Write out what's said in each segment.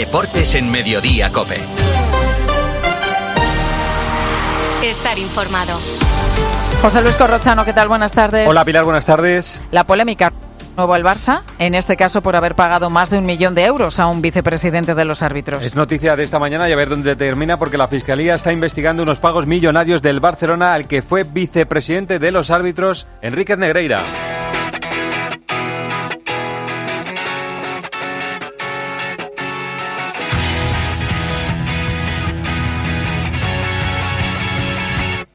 Deportes en Mediodía Cope. Estar informado. José Luis Corrochano, ¿qué tal? Buenas tardes. Hola Pilar, buenas tardes. La polémica nuevo al Barça, en este caso por haber pagado más de un millón de euros a un vicepresidente de los árbitros. Es noticia de esta mañana y a ver dónde termina porque la Fiscalía está investigando unos pagos millonarios del Barcelona al que fue vicepresidente de los árbitros, Enrique Negreira.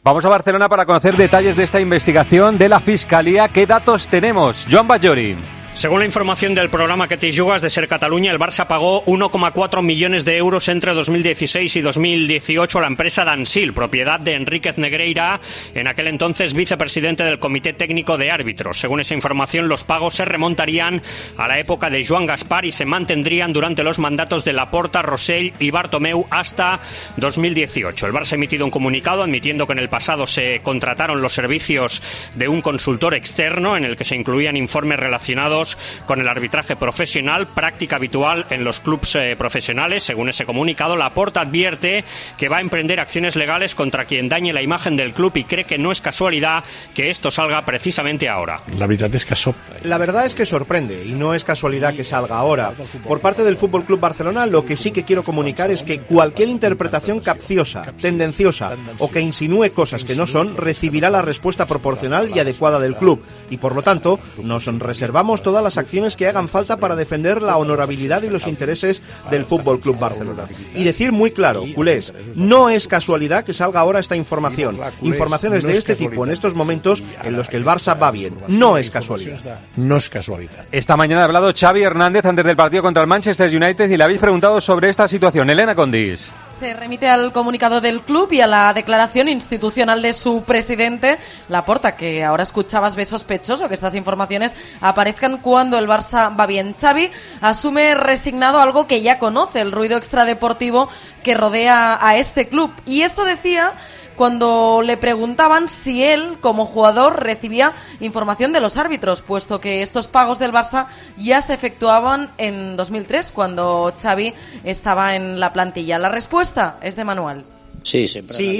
Vamos a Barcelona para conocer detalles de esta investigación de la Fiscalía. ¿Qué datos tenemos? Joan Bajori. Según la información del programa que te jugas de Ser Cataluña, el Barça pagó 1,4 millones de euros entre 2016 y 2018 a la empresa Dansil, propiedad de Enríquez Negreira, en aquel entonces vicepresidente del Comité Técnico de Árbitros. Según esa información, los pagos se remontarían a la época de Joan Gaspar y se mantendrían durante los mandatos de Laporta, Rosell y Bartomeu hasta 2018. El Barça ha emitido un comunicado admitiendo que en el pasado se contrataron los servicios de un consultor externo en el que se incluían informes relacionados con el arbitraje profesional, práctica habitual en los clubes eh, profesionales. Según ese comunicado, la Porta advierte que va a emprender acciones legales contra quien dañe la imagen del club y cree que no es casualidad que esto salga precisamente ahora. La verdad es que La verdad es que sorprende y no es casualidad que salga ahora. Por parte del Fútbol Club Barcelona, lo que sí que quiero comunicar es que cualquier interpretación capciosa, tendenciosa o que insinúe cosas que no son recibirá la respuesta proporcional y adecuada del club y por lo tanto nos reservamos todo todas las acciones que hagan falta para defender la honorabilidad y los intereses del Fútbol Club Barcelona. Y decir muy claro, culés, no es casualidad que salga ahora esta información. Informaciones de este tipo en estos momentos en los que el Barça va bien. No es casualidad. No es casualidad. Esta mañana ha hablado Xavi Hernández antes del partido contra el Manchester United y le habéis preguntado sobre esta situación. Elena Condis. Se remite al comunicado del club y a la declaración institucional de su presidente, Laporta, que ahora escuchabas ve sospechoso que estas informaciones aparezcan cuando el Barça va bien. Xavi asume resignado algo que ya conoce, el ruido extradeportivo que rodea a este club. Y esto decía cuando le preguntaban si él, como jugador, recibía información de los árbitros, puesto que estos pagos del Barça ya se efectuaban en 2003, cuando Xavi estaba en la plantilla. La respuesta es de Manuel. Sí,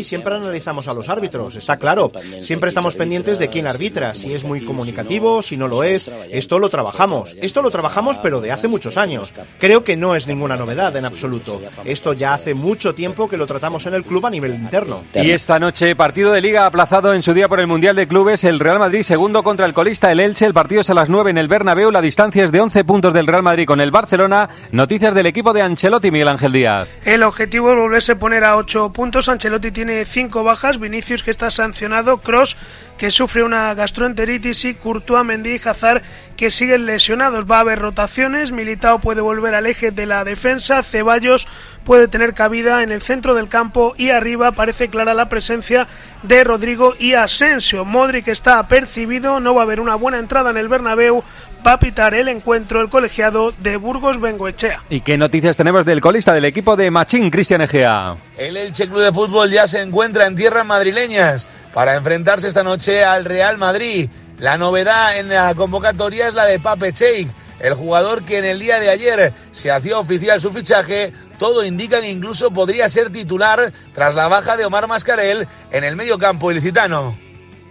siempre, analizamos a los árbitros, está claro. Siempre estamos pendientes de quién arbitra, si es muy comunicativo, si no lo es. Esto lo trabajamos. Esto lo trabajamos, pero de hace muchos años. Creo que no es ninguna novedad en absoluto. Esto ya hace mucho tiempo que lo tratamos en el club a nivel interno. Y esta noche, partido de liga aplazado en su día por el Mundial de Clubes, el Real Madrid segundo contra el colista el Elche. El partido es a las 9 en el Bernabéu. La distancia es de 11 puntos del Real Madrid con el Barcelona. Noticias del equipo de Ancelotti, Miguel Ángel Díaz. El objetivo es volverse a poner a 8 puntos Ancelotti tiene cinco bajas, Vinicius que está sancionado, Cross que sufre una gastroenteritis y Courtois, Mendy y Hazard que siguen lesionados. Va a haber rotaciones, Militao puede volver al eje de la defensa, Ceballos puede tener cabida en el centro del campo y arriba parece clara la presencia de Rodrigo y Asensio. Modric está apercibido, no va a haber una buena entrada en el Bernabéu, va a pitar el encuentro el colegiado de Burgos Bengoechea. ¿Y qué noticias tenemos del colista del equipo de Machín, Cristian Egea? El Elche Club de Fútbol ya se encuentra en tierras madrileñas para enfrentarse esta noche al Real Madrid. La novedad en la convocatoria es la de Pape Cheik, el jugador que en el día de ayer se hacía oficial su fichaje. Todo indica que incluso podría ser titular tras la baja de Omar Mascarel en el medio campo ilicitano.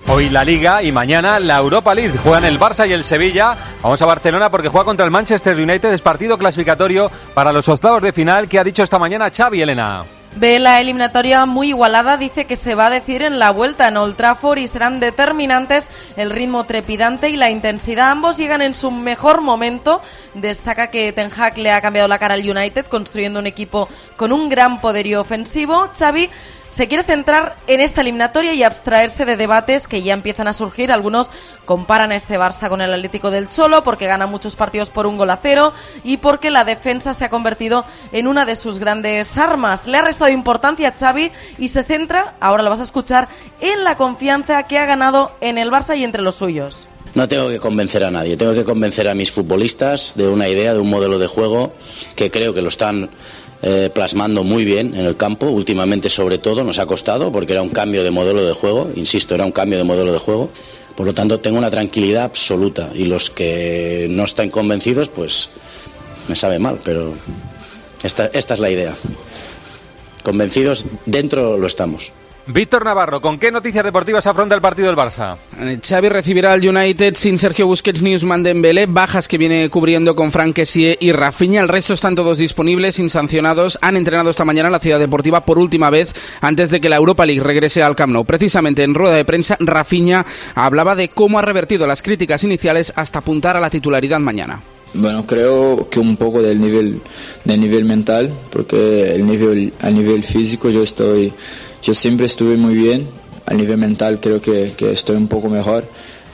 Hoy la Liga y mañana la Europa League. Juegan el Barça y el Sevilla. Vamos a Barcelona porque juega contra el Manchester United. Es partido clasificatorio para los octavos de final que ha dicho esta mañana Xavi Elena. Ve la eliminatoria muy igualada, dice que se va a decir en la vuelta en Old Trafford y serán determinantes el ritmo trepidante y la intensidad. Ambos llegan en su mejor momento. Destaca que Ten Hag le ha cambiado la cara al United construyendo un equipo con un gran poderío ofensivo. Xavi se quiere centrar en esta eliminatoria y abstraerse de debates que ya empiezan a surgir. Algunos comparan a este Barça con el Atlético del Cholo porque gana muchos partidos por un gol a cero y porque la defensa se ha convertido en una de sus grandes armas. Le ha restado importancia a Xavi y se centra, ahora lo vas a escuchar, en la confianza que ha ganado en el Barça y entre los suyos. No tengo que convencer a nadie, tengo que convencer a mis futbolistas de una idea, de un modelo de juego que creo que lo están eh, plasmando muy bien en el campo, últimamente sobre todo, nos ha costado porque era un cambio de modelo de juego, insisto, era un cambio de modelo de juego, por lo tanto tengo una tranquilidad absoluta y los que no están convencidos, pues me sabe mal, pero Esta, esta es la idea. Convencidos, dentro lo estamos. Víctor Navarro, ¿con qué noticias deportivas afronta el partido del Barça? Eh, Xavi recibirá al United sin Sergio Busquets ni Usman Dembélé, bajas que viene cubriendo con Frank Kessie y Rafinha. El resto están todos disponibles, insancionados. Han entrenado esta mañana en la ciudad deportiva por última vez antes de que la Europa League regrese al Camp Nou. Precisamente en rueda de prensa, Rafinha hablaba de cómo ha revertido las críticas iniciales hasta apuntar a la titularidad mañana. Bueno, creo que un poco del nivel, del nivel mental, porque el nivel, a nivel físico yo estoy, yo siempre estuve muy bien, a nivel mental creo que, que estoy un poco mejor,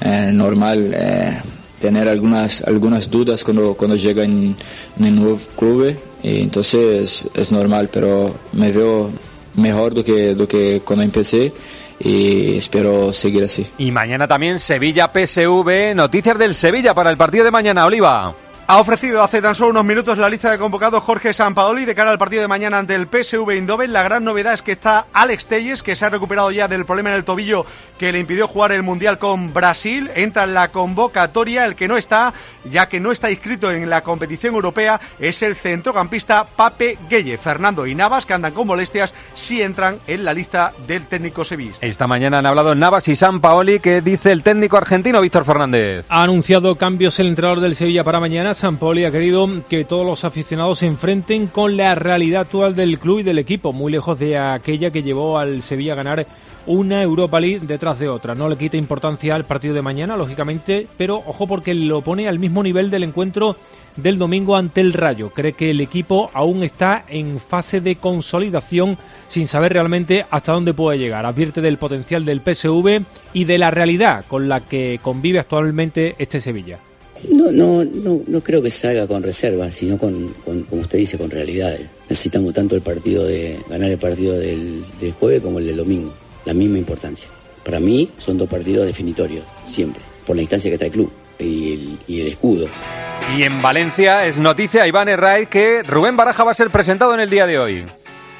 eh, normal eh, tener algunas, algunas dudas cuando, cuando llega en, en el nuevo club, y entonces es normal, pero me veo mejor do que, do que cuando empecé y espero seguir así. Y mañana también Sevilla-PSV, noticias del Sevilla para el partido de mañana, Oliva. Ha ofrecido hace tan solo unos minutos la lista de convocados Jorge Sampaoli de cara al partido de mañana ante el PSV Eindhoven. La gran novedad es que está Alex Telles, que se ha recuperado ya del problema en el tobillo que le impidió jugar el Mundial con Brasil. Entra en la convocatoria. El que no está, ya que no está inscrito en la competición europea, es el centrocampista Pape Gueye. Fernando y Navas, que andan con molestias, sí entran en la lista del técnico sevillista. Esta mañana han hablado Navas y Sampaoli, que dice el técnico argentino Víctor Fernández. Ha anunciado cambios el entrenador del Sevilla para mañana. Sampoli ha querido que todos los aficionados se enfrenten con la realidad actual del club y del equipo, muy lejos de aquella que llevó al Sevilla a ganar una Europa League detrás de otra. No le quita importancia al partido de mañana, lógicamente, pero ojo porque lo pone al mismo nivel del encuentro del domingo ante el Rayo. Cree que el equipo aún está en fase de consolidación sin saber realmente hasta dónde puede llegar. Advierte del potencial del PSV y de la realidad con la que convive actualmente este Sevilla. No, no, no, no creo que se con reservas, sino con, con, como usted dice, con realidades. Necesitamos tanto el partido de ganar el partido del, del jueves como el del domingo, la misma importancia. Para mí son dos partidos definitorios, siempre, por la instancia que está el club y el, y el escudo. Y en Valencia es noticia Iván Herray que Rubén Baraja va a ser presentado en el día de hoy.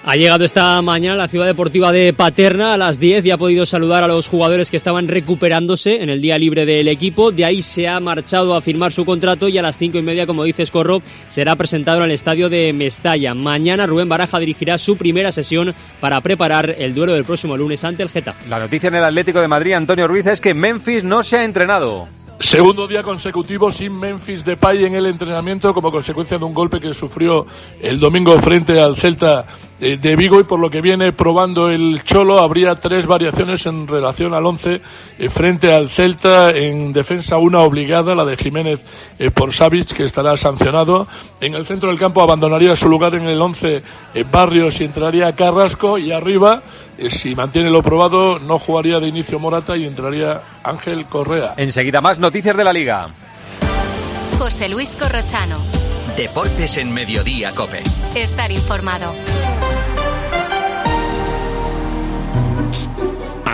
Ha llegado esta mañana a la ciudad deportiva de Paterna a las 10 y ha podido saludar a los jugadores que estaban recuperándose en el día libre del equipo. De ahí se ha marchado a firmar su contrato y a las cinco y media, como dice Escorro, será presentado en el estadio de Mestalla. Mañana Rubén Baraja dirigirá su primera sesión para preparar el duelo del próximo lunes ante el Getafe. La noticia en el Atlético de Madrid, Antonio Ruiz, es que Memphis no se ha entrenado. Segundo día consecutivo sin Memphis Depay en el entrenamiento como consecuencia de un golpe que sufrió el domingo frente al Celta de Vigo y por lo que viene probando el Cholo habría tres variaciones en relación al 11 eh, frente al Celta en defensa una obligada la de Jiménez eh, por Savic que estará sancionado en el centro del campo abandonaría su lugar en el 11 Barrios y entraría Carrasco y arriba si mantiene lo probado no jugaría de inicio Morata y entraría Ángel Correa Enseguida más noticias de la liga José Luis Corrochano. Deportes en Mediodía, Cope. Estar informado.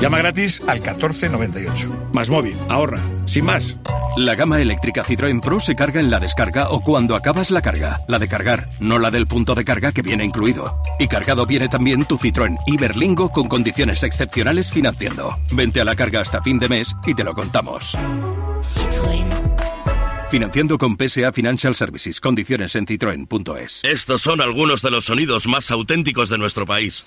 Llama gratis al 1498. Más móvil, ahorra, sin más. La gama eléctrica Citroën Pro se carga en la descarga o cuando acabas la carga. La de cargar, no la del punto de carga que viene incluido. Y cargado viene también tu Citroën Iberlingo con condiciones excepcionales financiando. Vente a la carga hasta fin de mes y te lo contamos. Citroën. Financiando con PSA Financial Services. Condiciones en citroen.es. Estos son algunos de los sonidos más auténticos de nuestro país.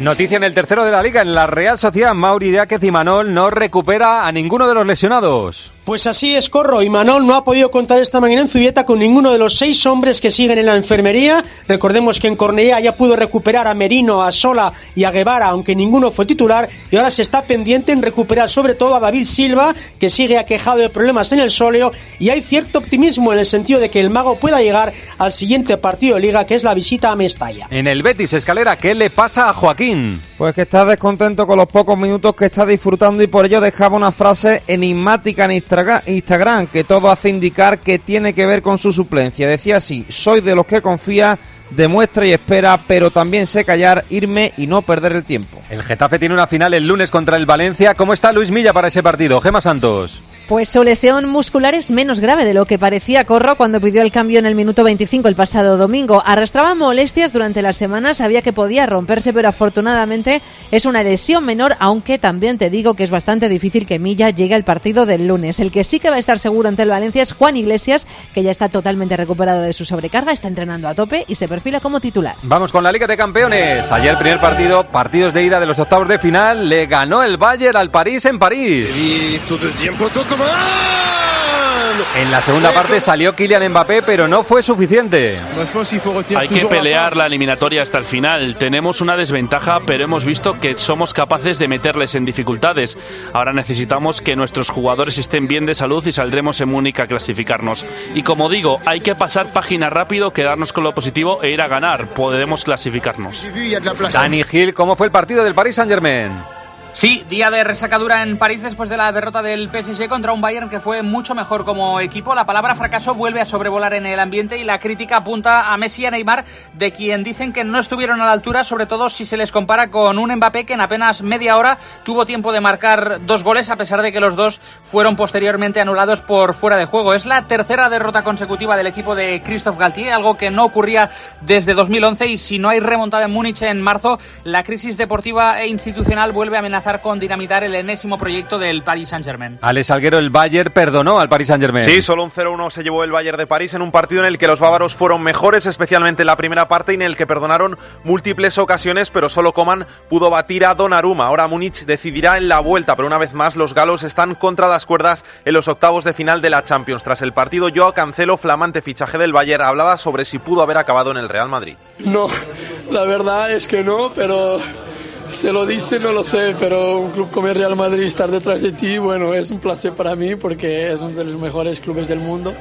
Noticia en el tercero de la liga, en la Real Sociedad, Mauri Diáquez y Manol no recupera a ninguno de los lesionados. Pues así es, Corro. Y Manol no ha podido contar esta mañana en Zubieta con ninguno de los seis hombres que siguen en la enfermería. Recordemos que en Cornellá ya pudo recuperar a Merino, a Sola y a Guevara, aunque ninguno fue titular. Y ahora se está pendiente en recuperar sobre todo a David Silva, que sigue aquejado de problemas en el sóleo. Y hay cierto optimismo en el sentido de que el mago pueda llegar al siguiente partido de liga, que es la visita a Mestalla. En el Betis Escalera, ¿qué le pasa a Joaquín? Pues que está descontento con los pocos minutos que está disfrutando y por ello dejaba una frase enigmática en Instagram que todo hace indicar que tiene que ver con su suplencia. Decía así, soy de los que confía, demuestra y espera, pero también sé callar, irme y no perder el tiempo. El Getafe tiene una final el lunes contra el Valencia. ¿Cómo está Luis Milla para ese partido? Gema Santos. Pues su lesión muscular es menos grave de lo que parecía Corro cuando pidió el cambio en el minuto 25 el pasado domingo. Arrastraba molestias durante la semana, sabía que podía romperse, pero afortunadamente es una lesión menor, aunque también te digo que es bastante difícil que Milla llegue al partido del lunes. El que sí que va a estar seguro ante el Valencia es Juan Iglesias, que ya está totalmente recuperado de su sobrecarga, está entrenando a tope y se perfila como titular. Vamos con la Liga de Campeones. Ayer primer partido, partidos de ida de los octavos de final, le ganó el Bayern al París en París. Y su En la segunda parte salió Kylian Mbappé, pero no fue suficiente. Hay que pelear la eliminatoria hasta el final. Tenemos una desventaja, pero hemos visto que somos capaces de meterles en dificultades. Ahora necesitamos que nuestros jugadores estén bien de salud y saldremos en Múnich a clasificarnos. Y como digo, hay que pasar página rápido, quedarnos con lo positivo e ir a ganar. Podemos clasificarnos. Dani Gil, ¿cómo fue el partido del Paris Saint-Germain? Sí, día de resacadura en París después de la derrota del PSG contra un Bayern que fue mucho mejor como equipo. La palabra fracaso vuelve a sobrevolar en el ambiente y la crítica apunta a Messi y a Neymar, de quien dicen que no estuvieron a la altura, sobre todo si se les compara con un Mbappé que en apenas media hora tuvo tiempo de marcar dos goles, a pesar de que los dos fueron posteriormente anulados por fuera de juego. Es la tercera derrota consecutiva del equipo de Christophe Galtier, algo que no ocurría desde 2011 y si no hay remontada en Múnich en marzo, la crisis deportiva e institucional vuelve a amenazar con dinamitar el enésimo proyecto del Paris Saint-Germain. Alex Alguero, el Bayern perdonó al Paris Saint-Germain. Sí, solo un 0-1 se llevó el Bayern de París en un partido en el que los bávaros fueron mejores, especialmente en la primera parte, y en el que perdonaron múltiples ocasiones, pero solo Coman pudo batir a Donnarumma. Ahora Múnich decidirá en la vuelta, pero una vez más los galos están contra las cuerdas en los octavos de final de la Champions. Tras el partido, Joao Cancelo, flamante fichaje del Bayern, hablaba sobre si pudo haber acabado en el Real Madrid. No, la verdad es que no, pero se lo dice, no lo sé, pero un club como el Real Madrid estar detrás de ti, bueno, es un placer para mí porque es uno de los mejores clubes del mundo.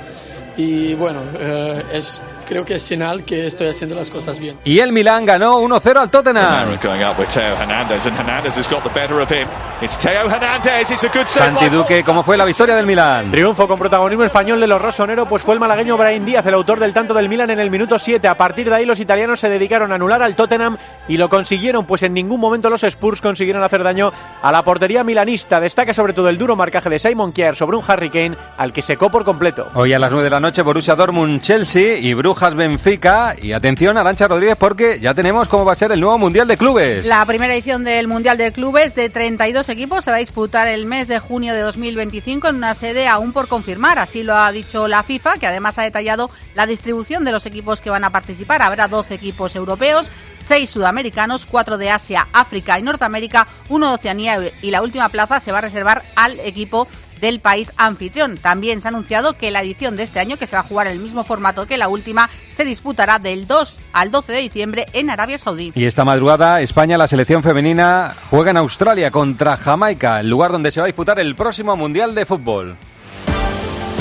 Y bueno, eh, es creo que es señal que estoy haciendo las cosas bien. Y el Milán ganó 1-0 al Tottenham. Santi Duque, ¿cómo fue la victoria del Milán? Triunfo con protagonismo español de los rossoneros, pues fue el malagueño Brian Díaz el autor del tanto del Milán en el minuto 7. A partir de ahí los italianos se dedicaron a anular al Tottenham y lo consiguieron, pues en ningún momento los Spurs consiguieron hacer daño a la portería milanista. Destaca sobre todo el duro marcaje de Simon Kier sobre un Harry Kane al que secó por completo. Hoy a las 9 de la noche Borussia Dortmund Chelsea y Brujas Benfica y atención Arancha Rodríguez porque ya tenemos cómo va a ser el nuevo Mundial de Clubes. La primera edición del Mundial de Clubes de 32 equipos se va a disputar el mes de junio de 2025 en una sede aún por confirmar, así lo ha dicho la FIFA, que además ha detallado la distribución de los equipos que van a participar. Habrá 12 equipos europeos, 6 sudamericanos, 4 de Asia, África y Norteamérica, uno de Oceanía y la última plaza se va a reservar al equipo del país anfitrión. También se ha anunciado que la edición de este año, que se va a jugar en el mismo formato que la última, se disputará del 2 al 12 de diciembre en Arabia Saudí. Y esta madrugada, España, la selección femenina, juega en Australia contra Jamaica, el lugar donde se va a disputar el próximo Mundial de Fútbol.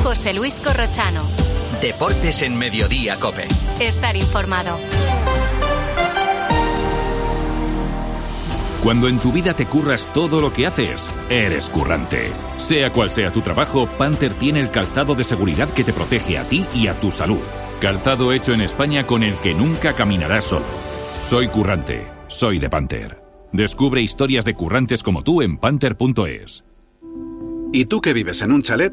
José Luis Corrochano. Deportes en Mediodía, Cope. Estar informado. Cuando en tu vida te curras todo lo que haces, eres currante. Sea cual sea tu trabajo, Panther tiene el calzado de seguridad que te protege a ti y a tu salud. Calzado hecho en España con el que nunca caminarás solo. Soy currante, soy de Panther. Descubre historias de currantes como tú en panther.es. ¿Y tú que vives en un chalet?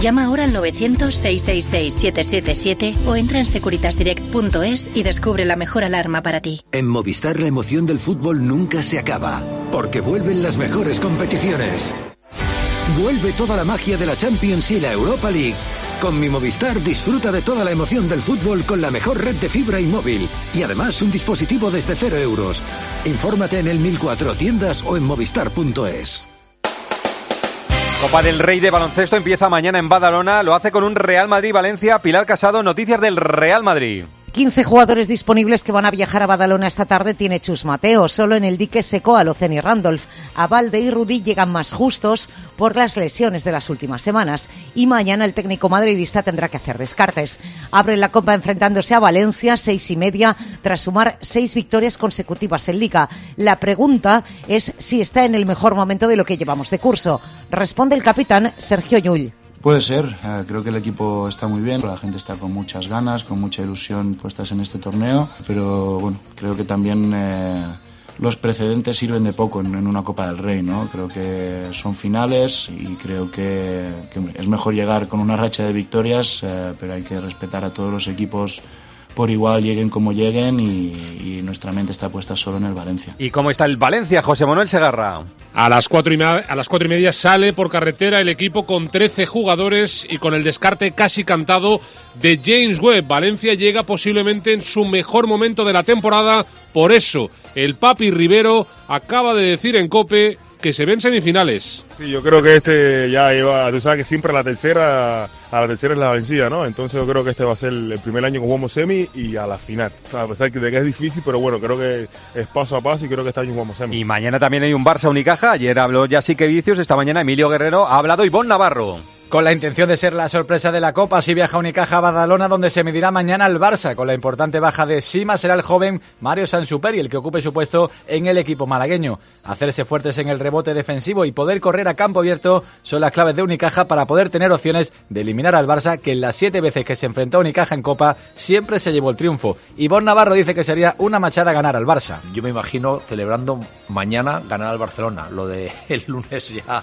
Llama ahora al 900-666-777 o entra en securitasdirect.es y descubre la mejor alarma para ti. En Movistar la emoción del fútbol nunca se acaba, porque vuelven las mejores competiciones. Vuelve toda la magia de la Champions y la Europa League. Con mi Movistar disfruta de toda la emoción del fútbol con la mejor red de fibra y móvil. Y además un dispositivo desde cero euros. Infórmate en el 1004 tiendas o en movistar.es. Copa del Rey de baloncesto empieza mañana en Badalona. Lo hace con un Real Madrid-Valencia. Pilar Casado, noticias del Real Madrid. 15 jugadores disponibles que van a viajar a Badalona esta tarde tiene Chus Mateo. Solo en el dique seco a Loceni Randolph. A Valde y Rudy llegan más justos por las lesiones de las últimas semanas. Y mañana el técnico madridista tendrá que hacer descartes. Abre la Copa enfrentándose a Valencia, seis y media, tras sumar seis victorias consecutivas en Liga. La pregunta es si está en el mejor momento de lo que llevamos de curso. Responde el capitán Sergio Llull. Puede ser, eh, creo que el equipo está muy bien, la gente está con muchas ganas, con mucha ilusión puestas en este torneo, pero bueno, creo que también eh, los precedentes sirven de poco en, una Copa del Rey, ¿no? Creo que son finales y creo que, es mejor llegar con una racha de victorias, eh, pero hay que respetar a todos los equipos por igual lleguen como lleguen y, nuestra mente está puesta solo en el Valencia. ¿Y cómo está el Valencia, José Manuel Segarra? A las, cuatro y media, a las cuatro y media sale por carretera el equipo con 13 jugadores y con el descarte casi cantado de James Webb. Valencia llega posiblemente en su mejor momento de la temporada. Por eso, el Papi Rivero acaba de decir en Cope que se ven semifinales. Sí, yo creo que este ya iba, tú sabes que siempre la tercera, a la tercera es la vencida, ¿no? Entonces yo creo que este va a ser el primer año que jugamos semi y a la final. a pesar de que es difícil, pero bueno, creo que es paso a paso y creo que este año jugamos semi. Y mañana también hay un Barça Unicaja. Ayer habló ya sí que Vicios, esta mañana Emilio Guerrero ha hablado Ivonne Navarro. Con la intención de ser la sorpresa de la Copa, si viaja Unicaja a Badalona, donde se medirá mañana el Barça. Con la importante baja de Sima será el joven Mario Sansuperi el que ocupe su puesto en el equipo malagueño. Hacerse fuertes en el rebote defensivo y poder correr a campo abierto son las claves de Unicaja para poder tener opciones de eliminar al Barça, que en las siete veces que se enfrentó a Unicaja en Copa siempre se llevó el triunfo. Y Bon Navarro dice que sería una machada ganar al Barça. Yo me imagino celebrando mañana ganar al Barcelona. Lo de el lunes ya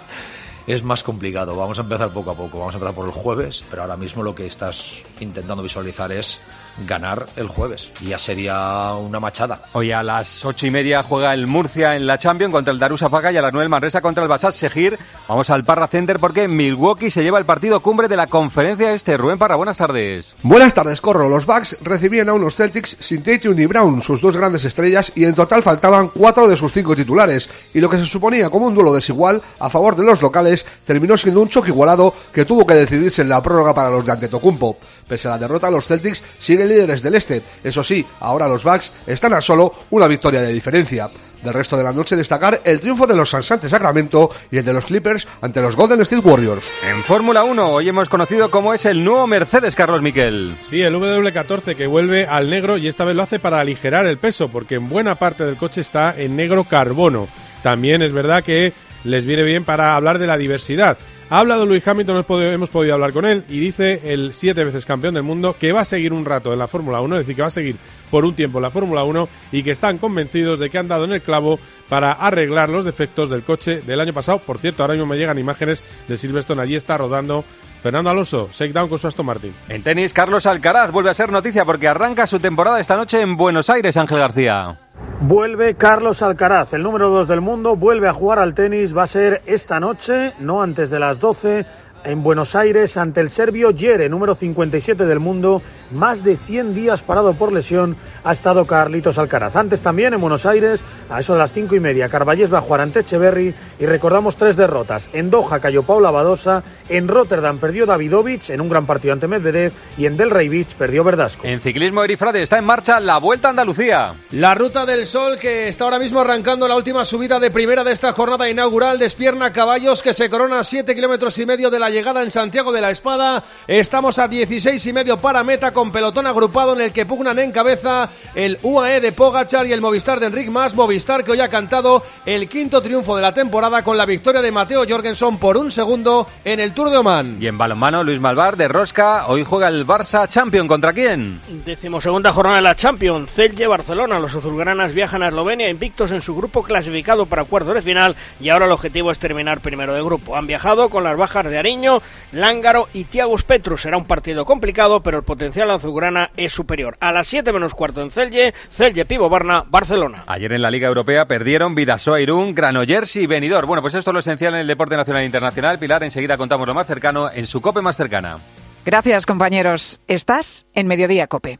es más complicado. Vamos a empezar poco a poco. Vamos a empezar por el jueves, pero ahora mismo lo que estás intentando visualizar es ganar el jueves. Y ya sería una machada. Hoy a las ocho y media juega el Murcia en la Champions contra el Darussafaka y a las nueve el Manresa contra el Basat Segir. Vamos al Parra Center porque Milwaukee se lleva el partido cumbre de la conferencia este. Rubén Parra, buenas tardes. Buenas tardes, Corro. Los Bucks recibían a unos Celtics sin Tatum y Brown, sus dos grandes estrellas, y en total faltaban cuatro de sus cinco titulares. Y lo que se suponía como un duelo desigual a favor de los locales terminó siendo un choque igualado que tuvo que decidirse en la prórroga para los de Antetokounmpo. Pese a la derrota, los Celtics siguen líderes del este. Eso sí, ahora los Bucks están a solo una victoria de diferencia. Del resto de la noche destacar el triunfo de los Sansantes Sacramento y el de los Clippers ante los Golden State Warriors. En Fórmula 1 hoy hemos conocido cómo es el nuevo Mercedes Carlos Miquel. Sí, el W14 que vuelve al negro y esta vez lo hace para aligerar el peso porque en buena parte del coche está en negro carbono. También es verdad que les viene bien para hablar de la diversidad. Ha hablado Luis Hamilton, hemos podido hablar con él y dice el siete veces campeón del mundo que va a seguir un rato en la Fórmula 1, es decir, que va a seguir por un tiempo en la Fórmula 1 y que están convencidos de que han dado en el clavo para arreglar los defectos del coche del año pasado. Por cierto, ahora mismo me llegan imágenes de Silverstone, allí está rodando Fernando Alonso, down con su Aston Martin. En tenis, Carlos Alcaraz vuelve a ser noticia porque arranca su temporada esta noche en Buenos Aires, Ángel García. Vuelve Carlos Alcaraz, el número 2 del mundo, vuelve a jugar al tenis, va a ser esta noche, no antes de las 12, en Buenos Aires ante el serbio Jere, número 57 del mundo, más de 100 días parado por lesión, ha estado Carlitos Alcaraz. Antes también en Buenos Aires, a eso de las 5 y media, Carballés va a jugar ante Echeverry y recordamos tres derrotas. En Doha cayó Paula Badosa, en Rotterdam perdió Davidovich en un gran partido ante Medvedev y en Delray Beach perdió Verdasco. En ciclismo, Erifrade está en marcha la Vuelta a Andalucía. La Ruta del Sol que está ahora mismo arrancando la última subida de primera de esta jornada inaugural, despierna caballos que se corona a 7 kilómetros y medio de la llegada en Santiago de la Espada. Estamos a 16 y medio para meta con pelotón agrupado en el que pugnan en cabeza el UAE de Pogachar y el Movistar de Enric Mas. Movistar que hoy ha cantado el quinto triunfo de la temporada con la victoria de Mateo Jorgensen por un segundo en el Tour de Oman. Y en balonmano, Luis Malvar de Rosca. Hoy juega el Barça Champion. ¿Contra quién? Decimosegunda jornada de la Champions. Celje Barcelona. Los azulgranas viajan a Eslovenia invictos en su grupo clasificado para cuartos de final y ahora el objetivo es terminar primero de grupo. Han viajado con las bajas de Ariño, Lángaro y Tiagus Petrus. Será un partido complicado, pero el potencial azulgrana es superior. A las 7 menos cuarto en Celje, Celje Pivo Barna, Barcelona. Ayer en la Liga Europea perdieron Vidasoa Irún, Granollers y Benidorm. Bueno, pues esto es lo esencial en el deporte nacional e internacional. Pilar, enseguida contamos lo más cercano en su COPE más cercana. Gracias, compañeros. Estás en Mediodía Cope.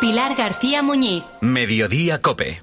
Pilar García Muñiz. Mediodía Cope.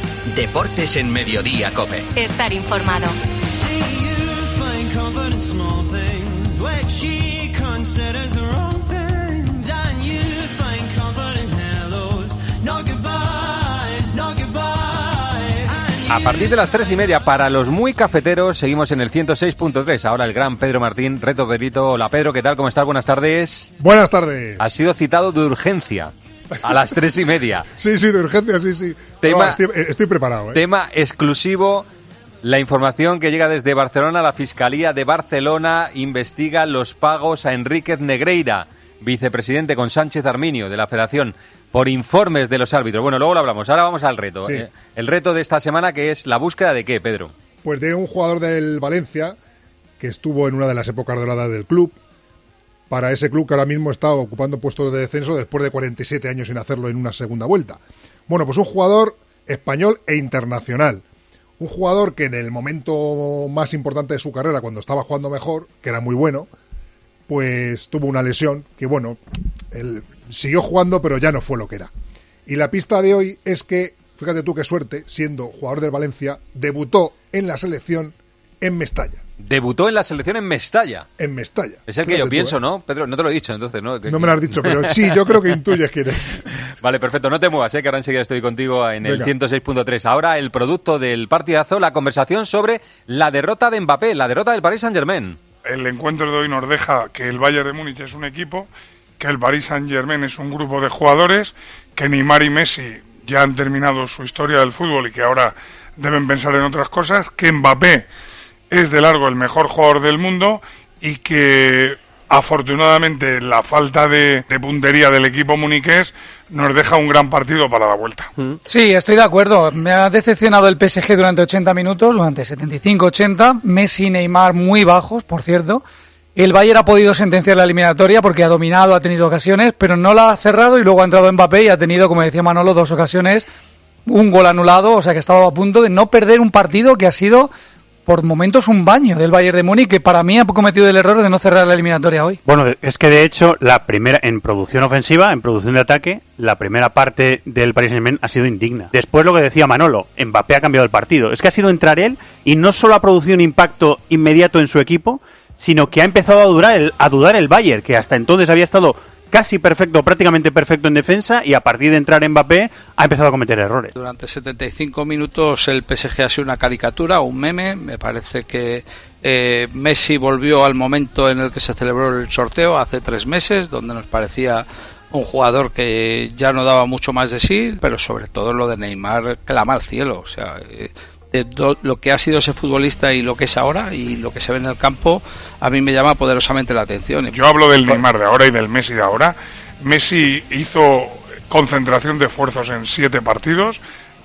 Deportes en Mediodía Cope. Estar informado. A partir de las tres y media, para los muy cafeteros, seguimos en el 106.3. Ahora el gran Pedro Martín, Reto Perito. Hola Pedro, ¿qué tal? ¿Cómo estás? Buenas tardes. Buenas tardes. Ha sido citado de urgencia a las tres y media. sí, sí, de urgencia, sí, sí. Tema- No, estoy, eh, estoy preparado, ¿eh? Tema exclusivo. La información que llega desde Barcelona, la Fiscalía de Barcelona investiga los pagos a Enríquez Negreira, vicepresidente con Sánchez Arminio de la Federación, por informes de los árbitros. Bueno, luego lo hablamos. Ahora vamos al reto. Sí. Eh, El reto de esta semana que es la búsqueda de qué, Pedro. Pues de un jugador del Valencia que estuvo en una de las épocas doradas del club. Para ese club que ahora mismo está ocupando puestos de descenso después de 47 años sin hacerlo en una segunda vuelta. Bueno, pues un jugador español e internacional. Un jugador que en el momento más importante de su carrera, cuando estaba jugando mejor, que era muy bueno, pues tuvo una lesión que, bueno, él siguió jugando, pero ya no fue lo que era. Y la pista de hoy es que, fíjate tú qué suerte, siendo jugador del Valencia, debutó en la selección en Mestalla. Debutó en la selección en Mestalla. En Mestalla. Es el que yo tú, pienso, ¿eh? ¿no? Pedro, no te lo he dicho entonces, ¿no? No me lo has dicho, pero sí, yo creo que intuyes quién es. Vale, perfecto. No te muevas, ¿eh? que ahora enseguida estoy contigo en el Venga. 106.3. Ahora el producto del partidazo, la conversación sobre la derrota de Mbappé, la derrota del Paris Saint-Germain. El encuentro de hoy nos deja que el Bayern de Múnich es un equipo, que el Paris Saint-Germain es un grupo de jugadores, que Neymar y Messi ya han terminado su historia del fútbol y que ahora deben pensar en otras cosas, que Mbappé es de largo el mejor jugador del mundo y que afortunadamente la falta de, puntería del equipo muniqués nos deja un gran partido para la vuelta. Sí, estoy de acuerdo. Me ha decepcionado el PSG durante 80 minutos, durante 75-80. Messi y Neymar muy bajos, por cierto. El Bayern ha podido sentenciar la eliminatoria porque ha dominado, ha tenido ocasiones, pero no la ha cerrado y luego ha entrado Mbappé y ha tenido, como decía Manolo, dos ocasiones, un gol anulado, o sea que estaba a punto de no perder un partido que ha sido por momentos un baño del Bayern de Múnich, que para mí ha cometido el error de no cerrar la eliminatoria hoy. Bueno, es que de hecho la primera en producción ofensiva, en producción de ataque, la primera parte del Paris Saint-Germain ha sido indigna. Después lo que decía Manolo, Mbappé ha cambiado el partido. Es que ha sido entrar él y no solo ha producido un impacto inmediato en su equipo, sino que ha empezado a dudar el, a dudar el Bayern, que hasta entonces había estado casi perfecto, prácticamente perfecto en defensa y a partir de entrar Mbappé ha empezado a cometer errores. Durante 75 minutos el PSG ha sido una caricatura, un meme. Me parece que eh, Messi volvió al momento en el que se celebró el sorteo hace tres meses, donde nos parecía un jugador que ya no daba mucho más de sí, pero sobre todo lo de Neymar clama al cielo. O sea, eh, de lo que ha sido ese futbolista y lo que es ahora y lo que se ve en el campo, a mí me llama poderosamente la atención. Yo hablo del Neymar de ahora y del Messi de ahora. Messi hizo concentración de esfuerzos en siete partidos,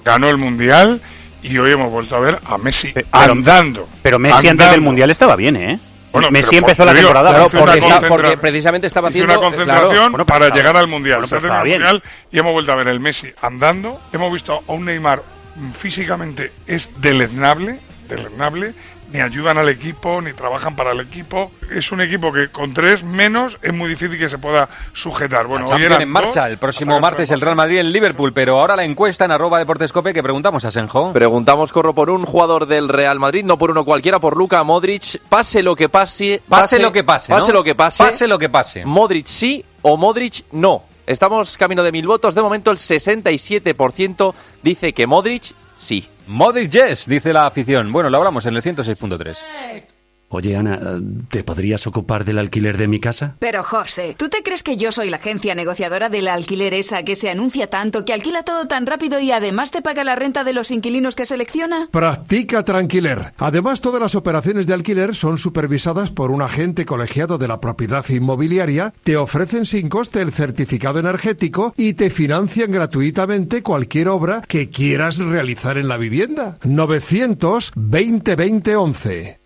ganó el Mundial y hoy hemos vuelto a ver a Messi andando. Pero Messi antes andando. del Mundial estaba bien, ¿eh? Bueno, Messi pero empezó la posterior, temporada. claro, porque está- porque precisamente estaba haciendo- una concentración claro. Bueno, pero para estaba- llegar al Mundial. Bueno, pero Se ha estaba terminado el bien. Mundial y hemos vuelto a ver el Messi andando. Hemos visto a un Neymar físicamente es deleznable, deleznable, ni ayudan al equipo, ni trabajan para el equipo. Es un equipo que con tres menos es muy difícil que se pueda sujetar. Bueno, hoy en marcha dos, el próximo martes el Real Madrid en Liverpool, pero ahora la encuesta en arroba deportescope que preguntamos a Senjo. Preguntamos, corro, por un jugador del Real Madrid, no por uno cualquiera, por Luka Modric. Pase lo que pase. Pase lo que pase, Pase ¿no? lo que pase. Pase lo que pase. Modric sí o Modric no. Estamos camino de mil votos. De momento, el 67% dice que Modric sí. Modric yes, dice la afición. Bueno, lo hablamos en el 106.3. Oye, Ana, ¿te podrías ocupar del alquiler de mi casa? Pero José, ¿tú te crees que yo soy la agencia negociadora del alquiler esa que se anuncia tanto, que alquila todo tan rápido y además te paga la renta de los inquilinos que selecciona? Practica Tranquiler. Además, todas las operaciones de alquiler son supervisadas por un agente colegiado de la propiedad inmobiliaria, te ofrecen sin coste el certificado energético y te financian gratuitamente cualquier obra que quieras realizar en la vivienda. 900 20 20 11.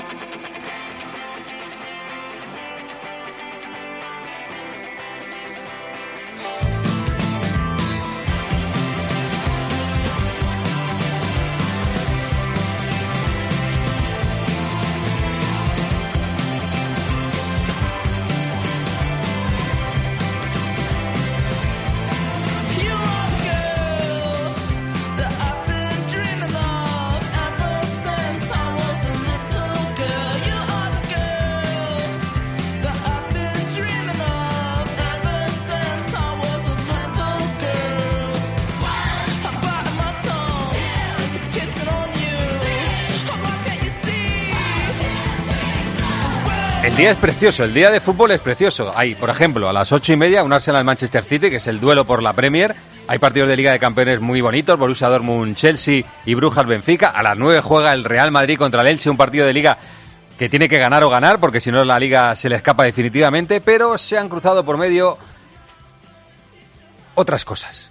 El día es precioso, el día de fútbol es precioso. Hay, por ejemplo, a las ocho y media un Arsenal-Manchester City, que es el duelo por la Premier. Hay partidos de Liga de Campeones muy bonitos, Borussia Dortmund-Chelsea y Brujas-Benfica. A las nueve juega el Real Madrid contra el Elche, un partido de Liga que tiene que ganar o ganar, porque si no la Liga se le escapa definitivamente. Pero se han cruzado por medio otras cosas.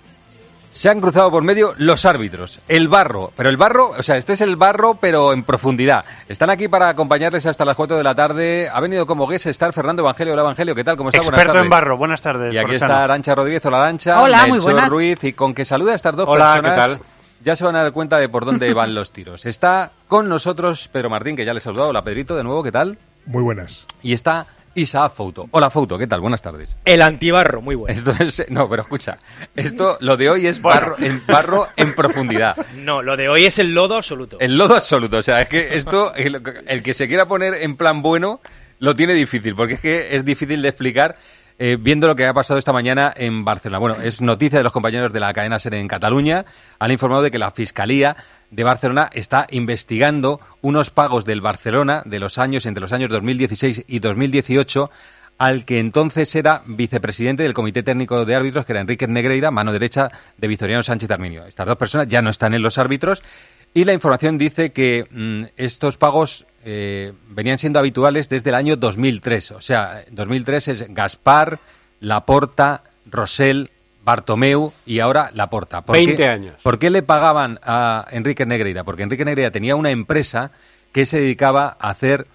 Se han cruzado por medio los árbitros, el barro, pero el barro, o sea, este es el barro, pero en profundidad. Están aquí para acompañarles hasta las 4 de la tarde. Ha venido como guest estar Fernando Evangelio. Hola, Evangelio, ¿qué tal? ¿Cómo está? Buenas Experto tardes. en barro, buenas tardes. Y aquí está Arancha Rodríguez, hola Arancha. Hola, muy buenas. Ruiz, y con que saluda a estas dos Hola, personas, ¿qué tal? ya se van a dar cuenta de por dónde van los tiros. Está con nosotros Pedro Martín, que ya le he saludado. Hola, Pedrito, de nuevo, ¿qué tal? Muy buenas. Y está Isaac Fouto. Hola, Fouto, ¿qué tal? Buenas tardes. El antibarro, muy bueno. Esto es, no, pero escucha, esto, lo de hoy es barro, en, barro en profundidad. No, lo de hoy es el lodo absoluto. El lodo absoluto, o sea, es que esto, el, el que se quiera poner en plan bueno, lo tiene difícil, porque es que es difícil de explicar eh, viendo lo que ha pasado esta mañana en Barcelona. Bueno, es noticia de los compañeros de la cadena SER en Cataluña. Han informado de que la Fiscalía de Barcelona está investigando unos pagos del Barcelona de los años entre los años 2016 y 2018 al que entonces era vicepresidente del Comité Técnico de Árbitros, que era Enrique Negreira, mano derecha de Victoriano Sánchez Arminio. Estas dos personas ya no están en los árbitros y la información dice que mm, estos pagos eh, venían siendo habituales desde el año 2003. O sea, 2003 es Gaspar, Laporta, Rosell, Bartomeu y ahora Laporta. ¿Por 20 qué- años. ¿Por qué le pagaban a Enrique Negreira? Porque Enrique Negreira tenía una empresa que se dedicaba a hacer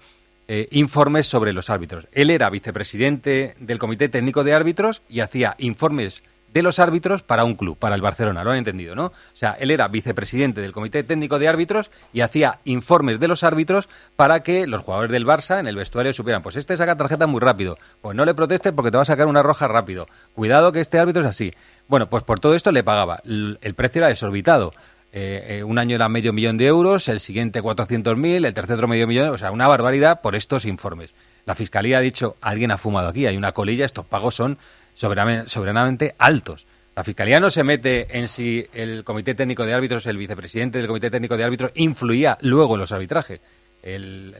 eh, informes sobre los árbitros. Él era vicepresidente del Comité Técnico de Árbitros y hacía informes de los árbitros para un club, para el Barcelona, lo han entendido, ¿no? O sea, él era vicepresidente del Comité Técnico de Árbitros y hacía informes de los árbitros para que los jugadores del Barça en el vestuario supieran, pues este saca tarjeta muy rápido, pues no le protestes porque te va a sacar una roja rápido, cuidado que este árbitro es así. Bueno, pues por todo esto le pagaba. El precio era desorbitado. Eh, eh, un año era medio millón de euros, el siguiente 400.000, el tercer otro medio millón, o sea, una barbaridad por estos informes. La Fiscalía ha dicho, alguien ha fumado aquí, hay una colilla, estos pagos son soberanamente altos. La Fiscalía no se mete en si el Comité Técnico de Árbitros, el vicepresidente del Comité Técnico de Árbitros, influía luego en los arbitrajes.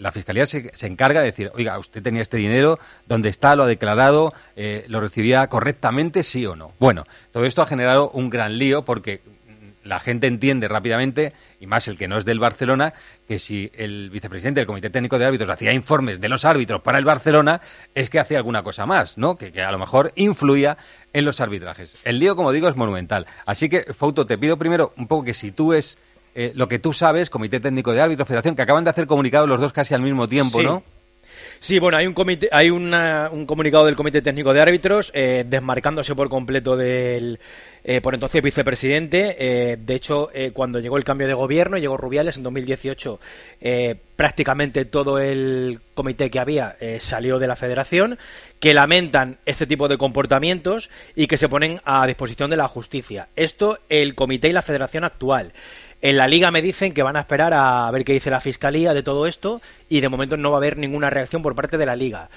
La Fiscalía se, se encarga de decir, oiga, usted tenía este dinero, ¿dónde está? ¿Lo ha declarado? Eh, ¿Lo recibía correctamente? ¿Sí o no? Bueno, todo esto ha generado un gran lío porque la gente entiende rápidamente, y más el que no es del Barcelona, que si el vicepresidente del Comité Técnico de Árbitros hacía informes de los árbitros para el Barcelona, es que hacía alguna cosa más, ¿no? Que, que a lo mejor influía en los arbitrajes. El lío, como digo, es monumental. Así que, Fauto, te pido primero un poco que sitúes eh, lo que tú sabes, Comité Técnico de Árbitros, Federación, que acaban de hacer comunicados los dos casi al mismo tiempo, Sí. ¿no? Sí, bueno, hay un comité, hay una- un comunicado del Comité Técnico de Árbitros eh, desmarcándose por completo del eh, por entonces vicepresidente. Eh, de hecho, eh, cuando llegó el cambio de gobierno, llegó Rubiales en 2018, eh, prácticamente todo el comité que había salió de la Federación, que lamentan este tipo de comportamientos y que se ponen a disposición de la justicia. Esto el comité y la Federación actual. En la liga me dicen que van a esperar a ver qué dice la fiscalía de todo esto y de momento no va a haber ninguna reacción por parte de la liga.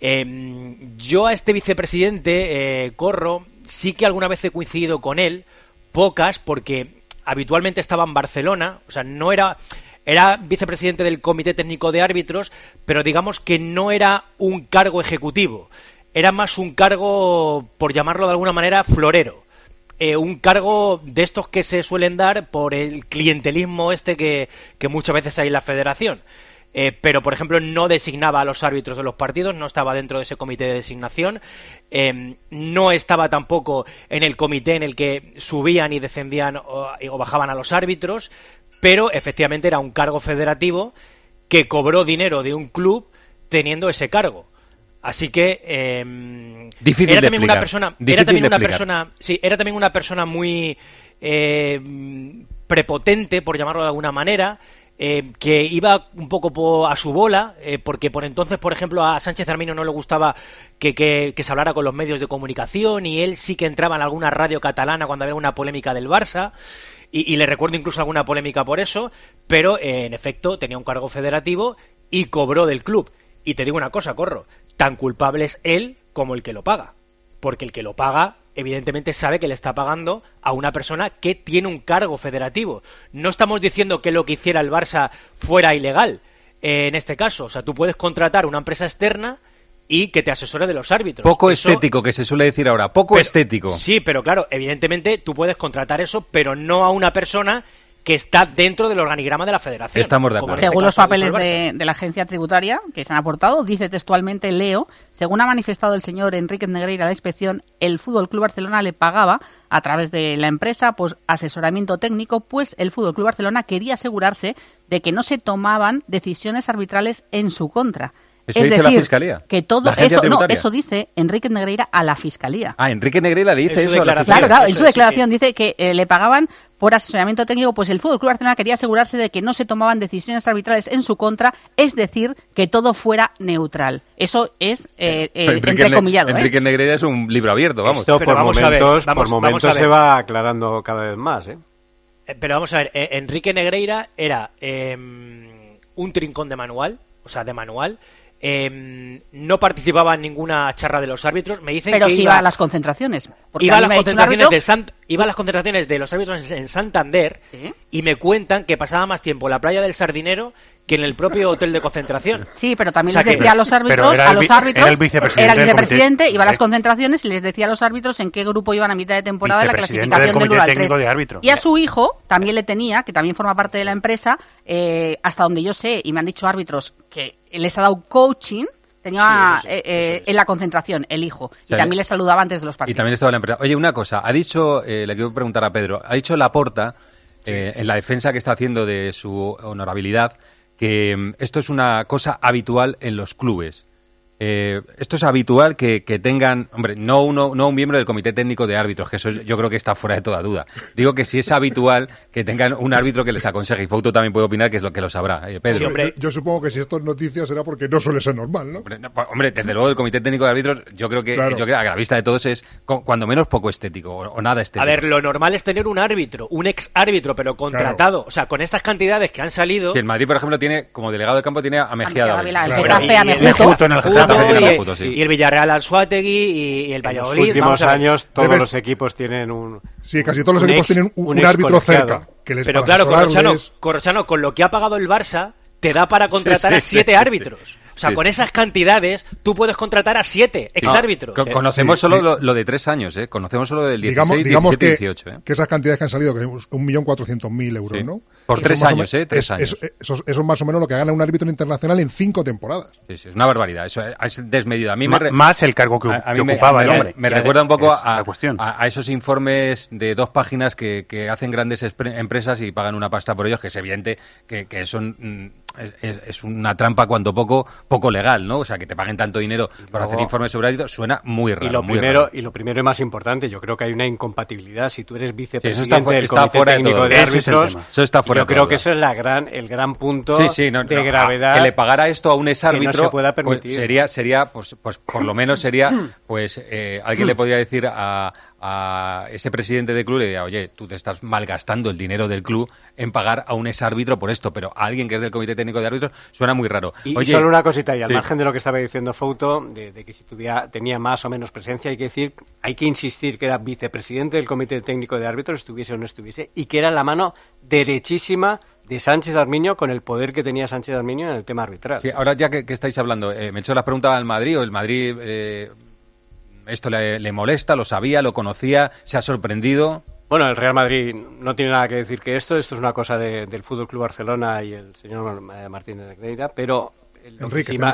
Eh, yo a este vicepresidente, eh, Corro, sí que alguna vez he coincidido con él, pocas, porque habitualmente estaba en Barcelona, o sea, no era... Era vicepresidente del Comité Técnico de Árbitros, pero digamos que no era un cargo ejecutivo. Era más un cargo, por llamarlo de alguna manera, florero eh, un cargo de estos que se suelen dar por el clientelismo este que, que muchas veces hay en la federación. Eh, pero, por ejemplo, no designaba a los árbitros de los partidos, no estaba dentro de ese comité de designación, eh, no estaba tampoco en el comité en el que subían y descendían o bajaban a los árbitros, pero efectivamente era un cargo federativo que cobró dinero de un club teniendo ese cargo. Así que eh, Difícil era de también una persona, Difícil era también una persona, sí, era también una persona muy eh, prepotente, por llamarlo de alguna manera, eh, que iba un poco po- a su bola, eh, porque por entonces, por ejemplo, a Sánchez Armino no le gustaba que, que- que se hablara con los medios de comunicación y él sí que entraba en alguna radio catalana cuando había una polémica del Barça. Y, y le recuerdo incluso alguna polémica por eso, pero eh, en efecto tenía un cargo federativo y cobró del club. Y te digo una cosa, Corro, tan culpable es él como el que lo paga. Porque el que lo paga, evidentemente, sabe que le está pagando a una persona que tiene un cargo federativo. No estamos diciendo que lo que hiciera el Barça fuera ilegal. eh, en este caso, o sea, tú puedes contratar una empresa externa y que te asesore de los árbitros. Poco Eso- estético, que se suele decir ahora. Poco pero- estético. Sí, pero claro, evidentemente tú puedes contratar eso, pero no a una persona que está dentro del organigrama de la federación. Estamos de acuerdo. este Según los papeles de, de la agencia tributaria que se han aportado, dice textualmente Leo, según ha manifestado el señor Enrique Negreira a la inspección, el Fútbol Club Barcelona le pagaba a través de la empresa pues asesoramiento técnico, pues el Fútbol Club Barcelona quería asegurarse de que no se tomaban decisiones arbitrales en su contra. Eso es dice la decir, Fiscalía. que todo La eso, no, eso dice Enrique Negreira a la Fiscalía. Ah, Enrique Negreira le dice eso. a la declaración. Fiscalía. Claro, claro, en su sí, declaración dice que eh, le pagaban por asesoramiento técnico, pues el Fútbol Club Barcelona quería asegurarse de que no se tomaban decisiones arbitrales en su contra, es decir, que todo fuera neutral. Eso es eh, eh, Enrique ¿eh? Enrique Negreira es un libro abierto, vamos. Esto por vamos a ver, momentos, vamos- por vamos momentos a ver. se va aclarando cada vez más, ¿eh? Eh, Pero vamos a ver, Enrique Negreira era eh, un trincón de manual, o sea, de manual. Eh, no participaba en ninguna charla de los árbitros. Me dicen Pero que sí iba, iba a las concentraciones. Iba a las concentraciones árbitro- de iba a las concentraciones de los árbitros en, en Santander y me cuentan que pasaba más tiempo en la playa del Sardinero que en el propio hotel de concentración. Sí, pero también O sea les que- decía a los árbitros, Pero era a el los árbitros, era el vicepresidente era el vicepresidente, comité. iba a las Eh. concentraciones y les decía a los árbitros en qué grupo iban a mitad de temporada de la clasificación del del Comité Ural Técnico 3. de. Y a su hijo también le tenía, que también forma parte de la empresa, eh, hasta donde yo sé, y me han dicho árbitros que les ha dado coaching, tenía Sí, eso sí, eh, eh, en la concentración el hijo, y sea, también les saludaba antes de los Y partidos. también estaba la empresa. Oye, una cosa, ha dicho, eh, le quiero preguntar a Pedro, ha dicho Laporta, eh, en la defensa que está haciendo de su honorabilidad, que mm, esto es una cosa habitual en los clubes. Eh, esto es habitual que, que tengan, hombre, no uno, no un miembro del comité técnico de árbitros, que eso yo creo que está fuera de toda duda. Digo que si es habitual que tengan un árbitro que les aconseje. Y Fouto también puede opinar que es lo que lo sabrá. Eh, Pedro. Yo, yo supongo que si esto es noticia será porque no suele ser normal, ¿no? Hombre, desde luego el comité técnico de árbitros, yo creo que, Claro. yo creo a la vista de todos es cu- cuando menos poco estético o, o nada estético. A ver, lo normal es tener un árbitro, un ex árbitro, pero contratado. O sea, con estas cantidades que han salido. Si el Madrid, por ejemplo, tiene como delegado de campo tiene a Mejía Mejía Dávila. El Getafe, y- a y- Y el Getafe, Mejuto tiene a y- Mejuto, sí. y el Villarreal Anzuategui y, y el En los Valladolid. últimos años todos Debes- los equipos tienen un... Sí, casi todos los equipos ex- tienen un, un un árbitro cerca. Que les Pero claro, Corrochano. Corrochano, con lo que ha pagado el Barça, te da para contratar sí, a sí, siete sí, sí. árbitros. O sea, Sí, con esas cantidades, tú puedes contratar a siete ex árbitros. Co- conocemos solo lo, lo de tres años, ¿eh? Conocemos solo del 16, digamos, digamos 17, que, 18, ¿eh? que esas cantidades que han salido, que es 1.400.000 euros, Sí. ¿no? Por Eso tres años, ¿eh? Tres es- años. es- Eso, eso es más o menos lo que gana un árbitro internacional en cinco temporadas. Sí, sí, es una barbaridad. Eso es- es desmedido. A mí Ma- me re- más el cargo que, a- a que mí me- ocupaba me, el hombre. Me recuerda un poco es a, la cuestión. a- a esos informes de dos páginas que, que hacen grandes empresas y pagan una pasta por ellos, que es evidente que, que son mm, es, una trampa cuanto poco poco legal, ¿no? O sea, que te paguen tanto dinero para luego- hacer informes sobre árbitros suena muy raro. Y lo, muy primero, raro. y lo primero y más importante, yo creo que hay una incompatibilidad. Si tú eres Sí, vicepresidente eso está del está Comité fuera de Técnico todo. de es. Eso está fuera yo creo que eso es la gran, el gran punto Sí, sí, no, de no, gravedad. que le pagara esto a un que exárbitro no se pueda pues, sería sería pues pues por lo menos sería pues eh, alguien le podría decir a, a ese presidente del club le diría, oye tú te estás malgastando el dinero del club en pagar a un exárbitro por esto pero a alguien que es del comité técnico de árbitros suena muy raro Y, solo una cosita, y al sí. margen de lo que estaba diciendo Fouto, de, de que si tuviera, tenía más o menos presencia, hay que decir, hay que insistir que era vicepresidente del Comité Técnico de Árbitros, estuviese o no estuviese, y que era la mano derechísima de Sánchez Armiño con el poder que tenía Sánchez Armiño en el tema arbitral. Sí, ahora ya que, que estáis hablando, eh, me he hecho la pregunta al Madrid, o el Madrid eh, esto le, le molesta, lo sabía, lo conocía, se ha sorprendido. Bueno, el Real Madrid no tiene nada que decir que esto, esto es una cosa de- del Fútbol Club Barcelona y el señor eh, Martínez Negreira, pero lo, Enrique, que sí me,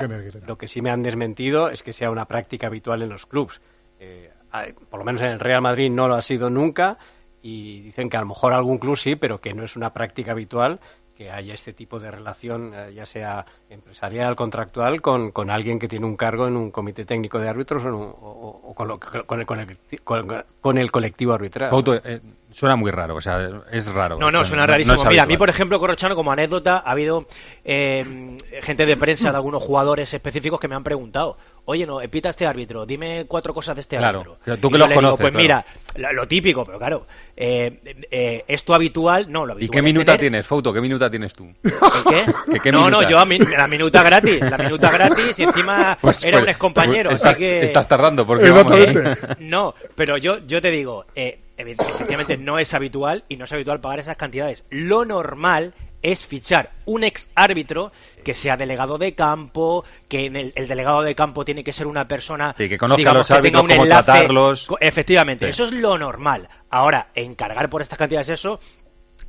lo que sí me han desmentido es que sea una práctica habitual en los clubs. Eh, hay- por lo menos en el Real Madrid no lo ha sido nunca y dicen que a lo mejor algún club sí, pero que no es una práctica habitual que haya este tipo de relación, eh, ya sea empresarial, contractual, con, con alguien que tiene un cargo en un comité técnico de árbitros o, con, lo- con el, con el- con- con el colectivo arbitral. Couto, eh, suena muy raro, o sea, es raro. No, no, suena rarísimo. es Mira, a mí, por ejemplo, Corrochano, como anécdota, ha habido eh, gente de prensa de algunos jugadores específicos que me han preguntado, oye, no, pita este árbitro, dime cuatro cosas de este Claro, árbitro. pero tú Y que yo los le digo, conoces, Pues claro. mira, lo, lo típico, pero claro, eh, eh, esto habitual, no, lo habitual ¿Y qué minuta tener- tienes, Fouto? ¿Qué minuta tienes tú? ¿El qué? ¿Que qué no, minuta? no, yo a mi- la minuta gratis, la minuta gratis y encima Pues- era un pues- excompañero, pues así estás, que... estás tardando porque vamos, Exactamente. No, pero yo, yo te digo, eh, efectivamente no es habitual y no es habitual pagar esas cantidades. Lo normal es fichar un ex árbitro que sea delegado de campo, que en el, el delegado de campo tiene que ser una persona Sí, que conozca digamos, a los que tenga árbitros, un cómo enlace tratarlos. Efectivamente, Sí. eso es lo normal. Ahora, encargar por estas cantidades eso,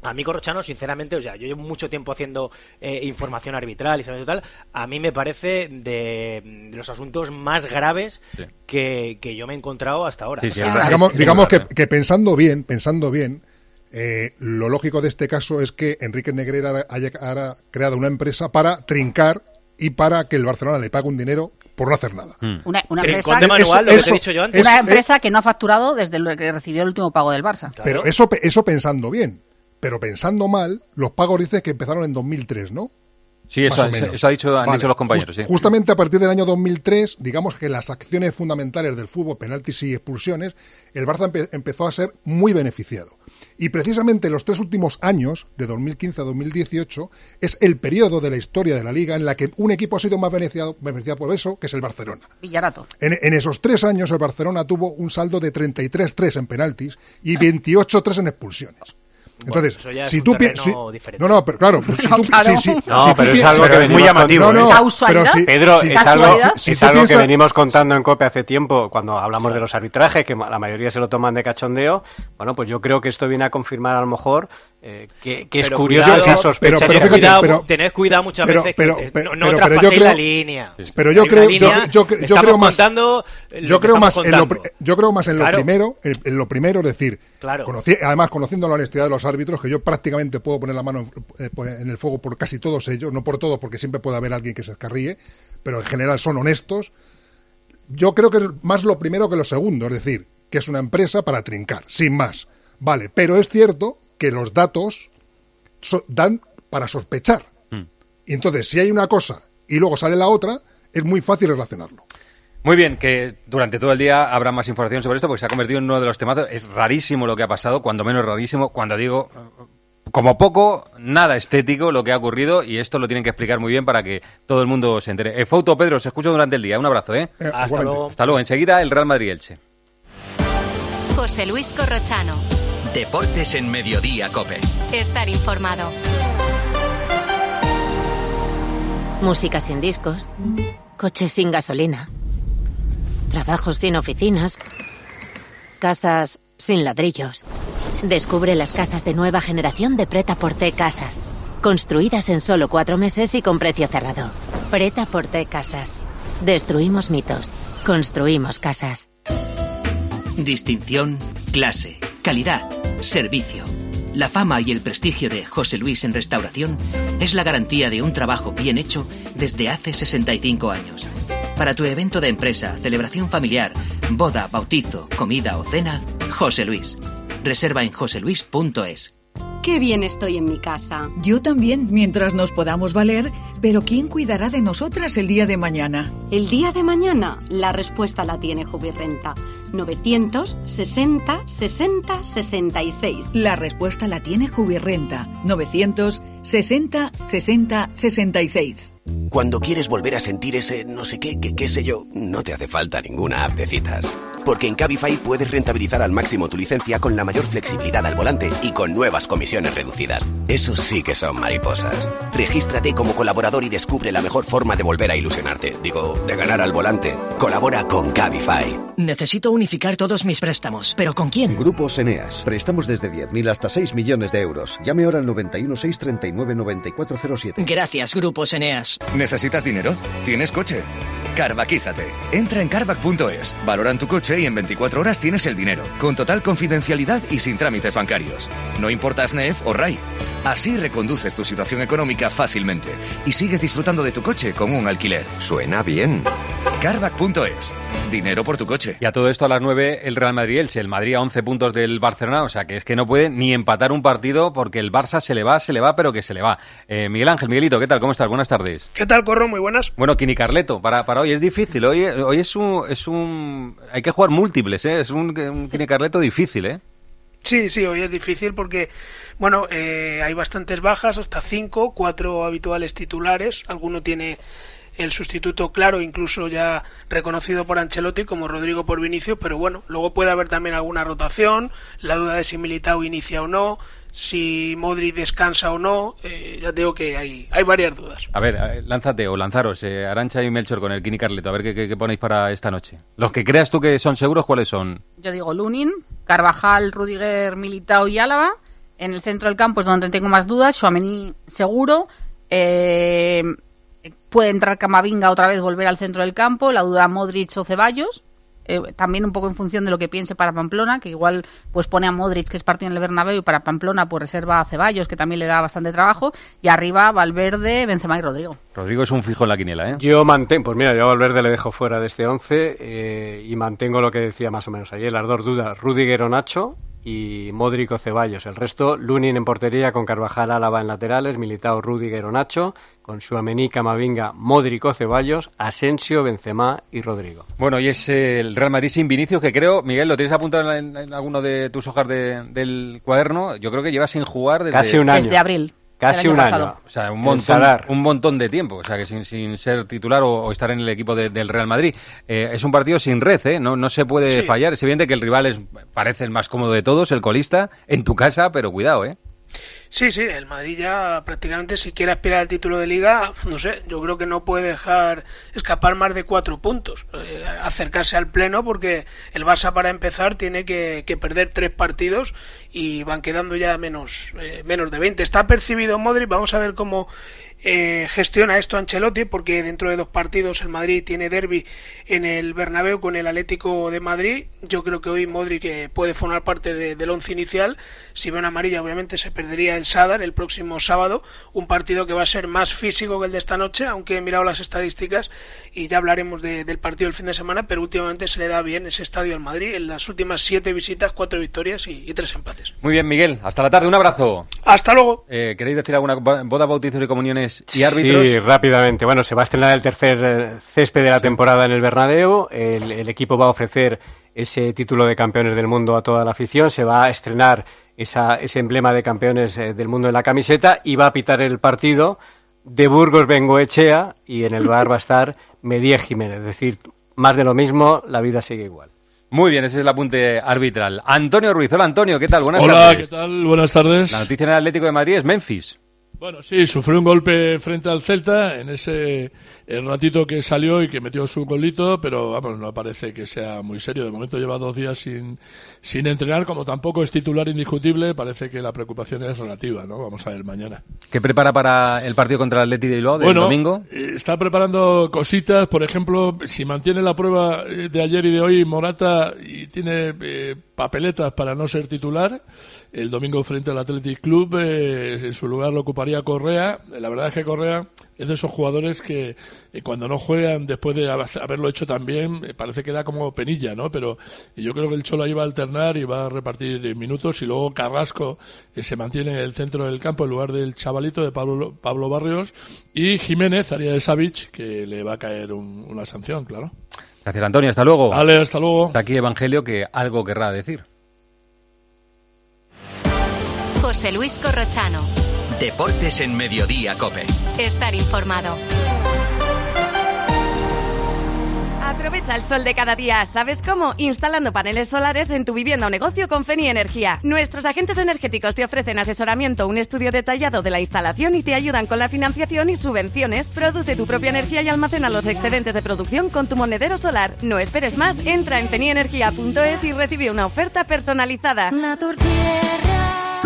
a mí Corrochano, sinceramente, o sea, yo llevo mucho tiempo haciendo eh, información arbitral y saber tal, a mí me parece de, de los asuntos más graves que, que yo me he encontrado hasta ahora. O sea, digamos digamos que, que pensando bien, pensando bien, eh, lo lógico de este caso es que Enrique Negreira haya, haya creado una empresa para trincar y para que el Barcelona le pague un dinero por no hacer nada. Una, una empresa, manual, que te he dicho yo antes. una Es- empresa que no ha facturado desde lo que recibió el último pago del Barça. Pero eso, eso pensando bien. Pero pensando mal, los pagos dice que empezaron en 2003, ¿no? Sí, eso, ha dicho, han Vale. dicho los compañeros. Just- sí. Justamente a partir del año 2003, digamos que las acciones fundamentales del fútbol, penaltis y expulsiones, el Barça empe- empezó a ser muy beneficiado. Y precisamente los tres últimos años, de 2015 a 2018, es el periodo de la historia de la liga en la que un equipo ha sido más beneficiado, beneficiado por eso, que es el Barcelona. Villarato. En, en esos tres años el Barcelona tuvo un saldo de 33-3 en penaltis y 28-3 en expulsiones. Entonces, eso ya es si tú pi- terreno si- diferente. no, no, pero claro, pues si No, tú, claro. si- si- No, si tú pero es algo que muy venimos llamativo. contando. No, no, ¿Causalidad? pero si- Pedro, si- es algo, si- si es tú algo que piensas- venimos contando en COPE hace tiempo, cuando hablamos de los arbitrajes, que la mayoría se lo toman de cachondeo. Bueno, pues yo creo que esto viene a confirmar a lo mejor eh, que, que es curioso cuidado, esa sospecha. pero- pero tened, fíjate, cuidado, pero- tened cuidado muchas pero- veces que te- no, no yo creo- la línea. Pero yo Hay creo, yo, línea, yo, yo estamos creo más, contando yo creo más en lo, contando. pri- yo creo más en lo Claro. primero, en, en lo primero, es decir, Claro. conocí- además conociendo la honestidad de los árbitros, que yo prácticamente puedo poner la mano en, eh, pues, en el fuego por casi todos ellos, no por todos, porque siempre puede haber alguien que se escarríe, pero en general son honestos. Yo creo que es más lo primero que lo segundo, es decir, que es una empresa para trincar, sin más. Vale, pero es cierto que los datos so- dan para sospechar. Y entonces, si hay una cosa y luego sale la otra, es muy fácil relacionarlo. Muy bien, que durante todo el día habrá más información sobre esto porque se ha convertido en uno de los temazos. Es rarísimo lo que ha pasado, cuando menos rarísimo. Cuando digo, como poco, nada estético lo que ha ocurrido y esto lo tienen que explicar muy bien para que todo el mundo se entere. Eh, Fouto, Pedro, se escucha durante el día. Un abrazo, ¿eh? Eh, Hasta igualmente. luego. Hasta luego. Enseguida el Real Madrid-Elche. José Luis Corrochano. Deportes en Mediodía, Cope. Estar informado. Música sin discos. Coches sin gasolina. Trabajos sin oficinas. Casas sin ladrillos. Descubre las casas de nueva generación de Preta Porte Casas. Construidas en solo cuatro meses y con precio cerrado. Preta Porte Casas. Destruimos mitos. Construimos casas. Distinción, clase, calidad, servicio. La fama y el prestigio de José Luis en restauración es la garantía de un trabajo bien hecho desde hace 65 años. Para tu evento de empresa, celebración familiar, boda, bautizo, comida o cena, José Luis. Reserva en joseluis.es. Qué bien estoy en mi casa. Yo también, mientras nos podamos valer, pero ¿quién cuidará de nosotras el día de mañana? El día de mañana, la respuesta la tiene Jubirrenta. 960 60 66. La respuesta la tiene Jubirrenta. 960 60 66. Cuando quieres volver a sentir ese no sé qué, qué, qué sé yo, no te hace falta ninguna app de citas. Porque en Cabify puedes rentabilizar al máximo tu licencia con la mayor flexibilidad al volante y con nuevas comisiones reducidas. Eso sí que son mariposas. Regístrate como colaborador y descubre la mejor forma de volver a ilusionarte. Digo, de ganar al volante. Colabora con Cabify. Necesito unificar todos mis préstamos. ¿Pero con quién? Grupos Eneas. Préstamos desde 10.000 hasta 6 millones de euros. Llame ahora al 91 639 9407. Gracias, Grupos Eneas. ¿Necesitas dinero? ¿Tienes coche? Carvaquízate. Entra en carvac.es, valoran tu coche y en 24 horas tienes el dinero, con total confidencialidad y sin trámites bancarios. No importa SNEF o RAI. Así reconduces tu situación económica fácilmente y sigues disfrutando de tu coche como un alquiler. Suena bien. Carvac.es. Dinero por tu coche. Y a todo esto a las 9 el Real Madrid-Elche. El Madrid a 11 puntos del Barcelona, o sea que es que no puede ni empatar un partido porque el Barça se le va, se le va, pero que se le va. Eh, Miguel Ángel, Miguelito, ¿qué tal? ¿Cómo estás? Buenas tardes. ¿Qué tal, Corro? Muy buenas. Bueno, Kini Carleto, para, para hoy es difícil. Hoy, hoy es un, es un... Hay que jugar múltiples, ¿eh? Es un, un Carleto difícil, ¿eh? Sí, sí, hoy es difícil porque, bueno, eh, hay bastantes bajas, hasta cinco, cuatro habituales titulares. Alguno tiene el sustituto claro, incluso ya reconocido por Ancelotti como Rodrigo por Vinicio, pero bueno, luego puede haber también alguna rotación, la duda de si Militao inicia o no, si Modric descansa o no, eh, ya digo que hay, hay varias dudas. A ver, eh, lánzate o lanzaros, eh, Arancha y Melchor con el Kini Carleto, a ver qué, qué, qué ponéis para esta noche. Los que creas tú que son seguros, ¿cuáles son? Yo digo Lunin, Carvajal, Rudiger, Militao y Álava. En el centro del campo es donde tengo más dudas. Suamení seguro. Eh, puede entrar Camavinga otra vez, volver al centro del campo. La duda Modric o Ceballos. Eh, también un poco en función de lo que piense para Pamplona, que igual pues pone a Modric, que es partido en el Bernabéu, y para Pamplona pues reserva a Ceballos, que también le da bastante trabajo. Y arriba Valverde, Benzema y Rodrigo. Rodrigo es un fijo en la quiniela, ¿eh? Yo mantengo, pues mira, yo a Valverde le dejo fuera de este 11 eh, y mantengo lo que decía más o menos ayer, las dos dudas, Rudiger o Nacho y Modric o Ceballos. El resto, Lunin en portería con Carvajal Álava en laterales, Militao, Rudiger o Nacho, con Suamení, Camavinga, Modric o Ceballos, Asensio, Benzema y Rodrigo. Bueno, y es el Real Madrid sin Vinicius, que creo, Miguel, ¿lo tienes apuntado en, en alguno de tus hojas de, del cuaderno? Yo creo que lleva sin jugar desde... Casi un año. Desde abril. Casi un año. O sea, un montón, un montón de tiempo, o sea, que sin, sin ser titular o, o estar en el equipo de- del Real Madrid. Eh, es un partido sin red, ¿eh? No, no se puede Sí. fallar. Es evidente que el rival es, parece el más cómodo de todos, el colista, en tu casa, pero cuidado, ¿eh? Sí, sí, el Madrid ya prácticamente si quiere aspirar al título de liga, no sé, yo creo que no puede dejar escapar más de cuatro puntos, eh, acercarse al pleno porque el Barça para empezar tiene que, que perder tres partidos y van quedando ya menos, eh, menos de 20. Está percibido Modric, vamos a ver cómo eh, gestiona esto Ancelotti porque dentro de dos partidos el Madrid tiene derby en el Bernabéu con el Atlético de Madrid. Yo creo que hoy Modric eh, puede formar parte de- del once inicial. Si ve una amarilla, obviamente se perdería el Sadar el próximo sábado. Un partido que va a ser más físico que el de esta noche, aunque he mirado las estadísticas y ya hablaremos de- del partido el fin de semana. Pero últimamente se le da bien ese estadio al Madrid. En las últimas siete visitas, cuatro victorias y, y tres empates. Muy bien, Miguel. Hasta la tarde. Un abrazo. Hasta luego. Eh, ¿Queréis decir alguna bo- boda, bautizos y comuniones y árbitros? Sí, rápidamente. Bueno, se va a estrenar el tercer eh, césped de la temporada en el Bernabéu. El, el equipo va a ofrecer ese título de campeones del mundo a toda la afición. Se va a estrenar esa, ese emblema de campeones eh, del mundo en la camiseta y va a pitar el partido de Burgos Bengoechea y en el bar va a estar Medie Jiménez. Es decir, más de lo mismo, la vida sigue igual. Muy bien, ese es el apunte arbitral. Antonio Ruiz. Hola, Antonio. ¿Qué tal? Buenas Hola, tardes. ¿qué tal? Buenas tardes. La noticia en el Atlético de Madrid es Memphis. Bueno, sí, sufrió un golpe frente al Celta en ese el ratito que salió y que metió su golito, pero vamos, no parece que sea muy serio. De momento lleva dos días sin, sin entrenar, como tampoco es titular indiscutible, parece que la preocupación es relativa, ¿no? Vamos a ver mañana. ¿Qué prepara para el partido contra el Atleti de Bilbao del bueno, domingo? eh, está preparando cositas, por ejemplo, si mantiene la prueba eh, de ayer y de hoy Morata y tiene eh, papeletas para no ser titular, el domingo frente al Athletic Club. Eh, en su lugar lo ocuparía Correa. La verdad es que Correa es de esos jugadores que eh, cuando no juegan, después de haberlo hecho también, eh, parece que da como penilla, ¿no? Pero yo creo que el Cholo iba a alternar y va a repartir minutos y luego Carrasco se mantiene en el centro del campo en lugar del chavalito de Pablo, Pablo Barrios y Jiménez, haría de Savic, que le va a caer una sanción, claro. Gracias, Antonio. Hasta luego. Vale, hasta luego. Aquí Evangelio que algo querrá decir. José Luis Corrochano. Deportes en Mediodía, Cope. Estar informado. Aprovecha el sol de cada día. ¿Sabes cómo? Instalando paneles solares en tu vivienda o negocio con Feni Energía. Nuestros agentes energéticos te ofrecen asesoramiento, un estudio detallado de la instalación y te ayudan con la financiación y subvenciones. Produce tu propia energía y almacena los excedentes de producción con tu monedero solar. No esperes más, entra en fenienergia.es y recibe una oferta personalizada.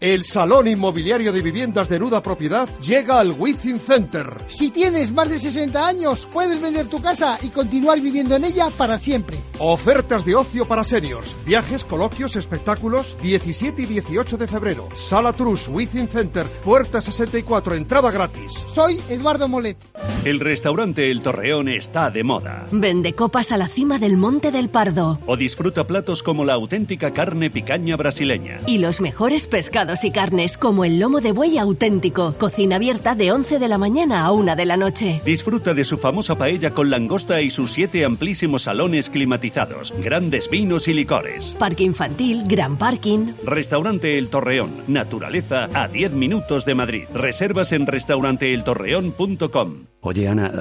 El Salón Inmobiliario de Viviendas de Nuda Propiedad llega al Within Center. Si tienes más de 60 años, puedes vender tu casa y continuar viviendo en ella para siempre. Ofertas de ocio para seniors, viajes, coloquios, espectáculos, 17 y 18 de febrero. Sala Trus, Within Center, puerta 64, entrada gratis. Soy Eduardo Molet. El restaurante El Torreón está de moda. Vende copas a la cima del Monte del Pardo. O disfruta platos como la auténtica carne picaña brasileña. Y los mejores pescados y carnes como el lomo de buey auténtico. Cocina abierta de 11 de la mañana a 1 de la noche. Disfruta de su famosa paella con langosta y sus siete amplísimos salones climatizados, grandes vinos y licores. Parque infantil, gran parking. Restaurante El Torreón. Naturaleza a 10 minutos de Madrid. Reservas en restauranteeltorreón.com. Oye, Ana,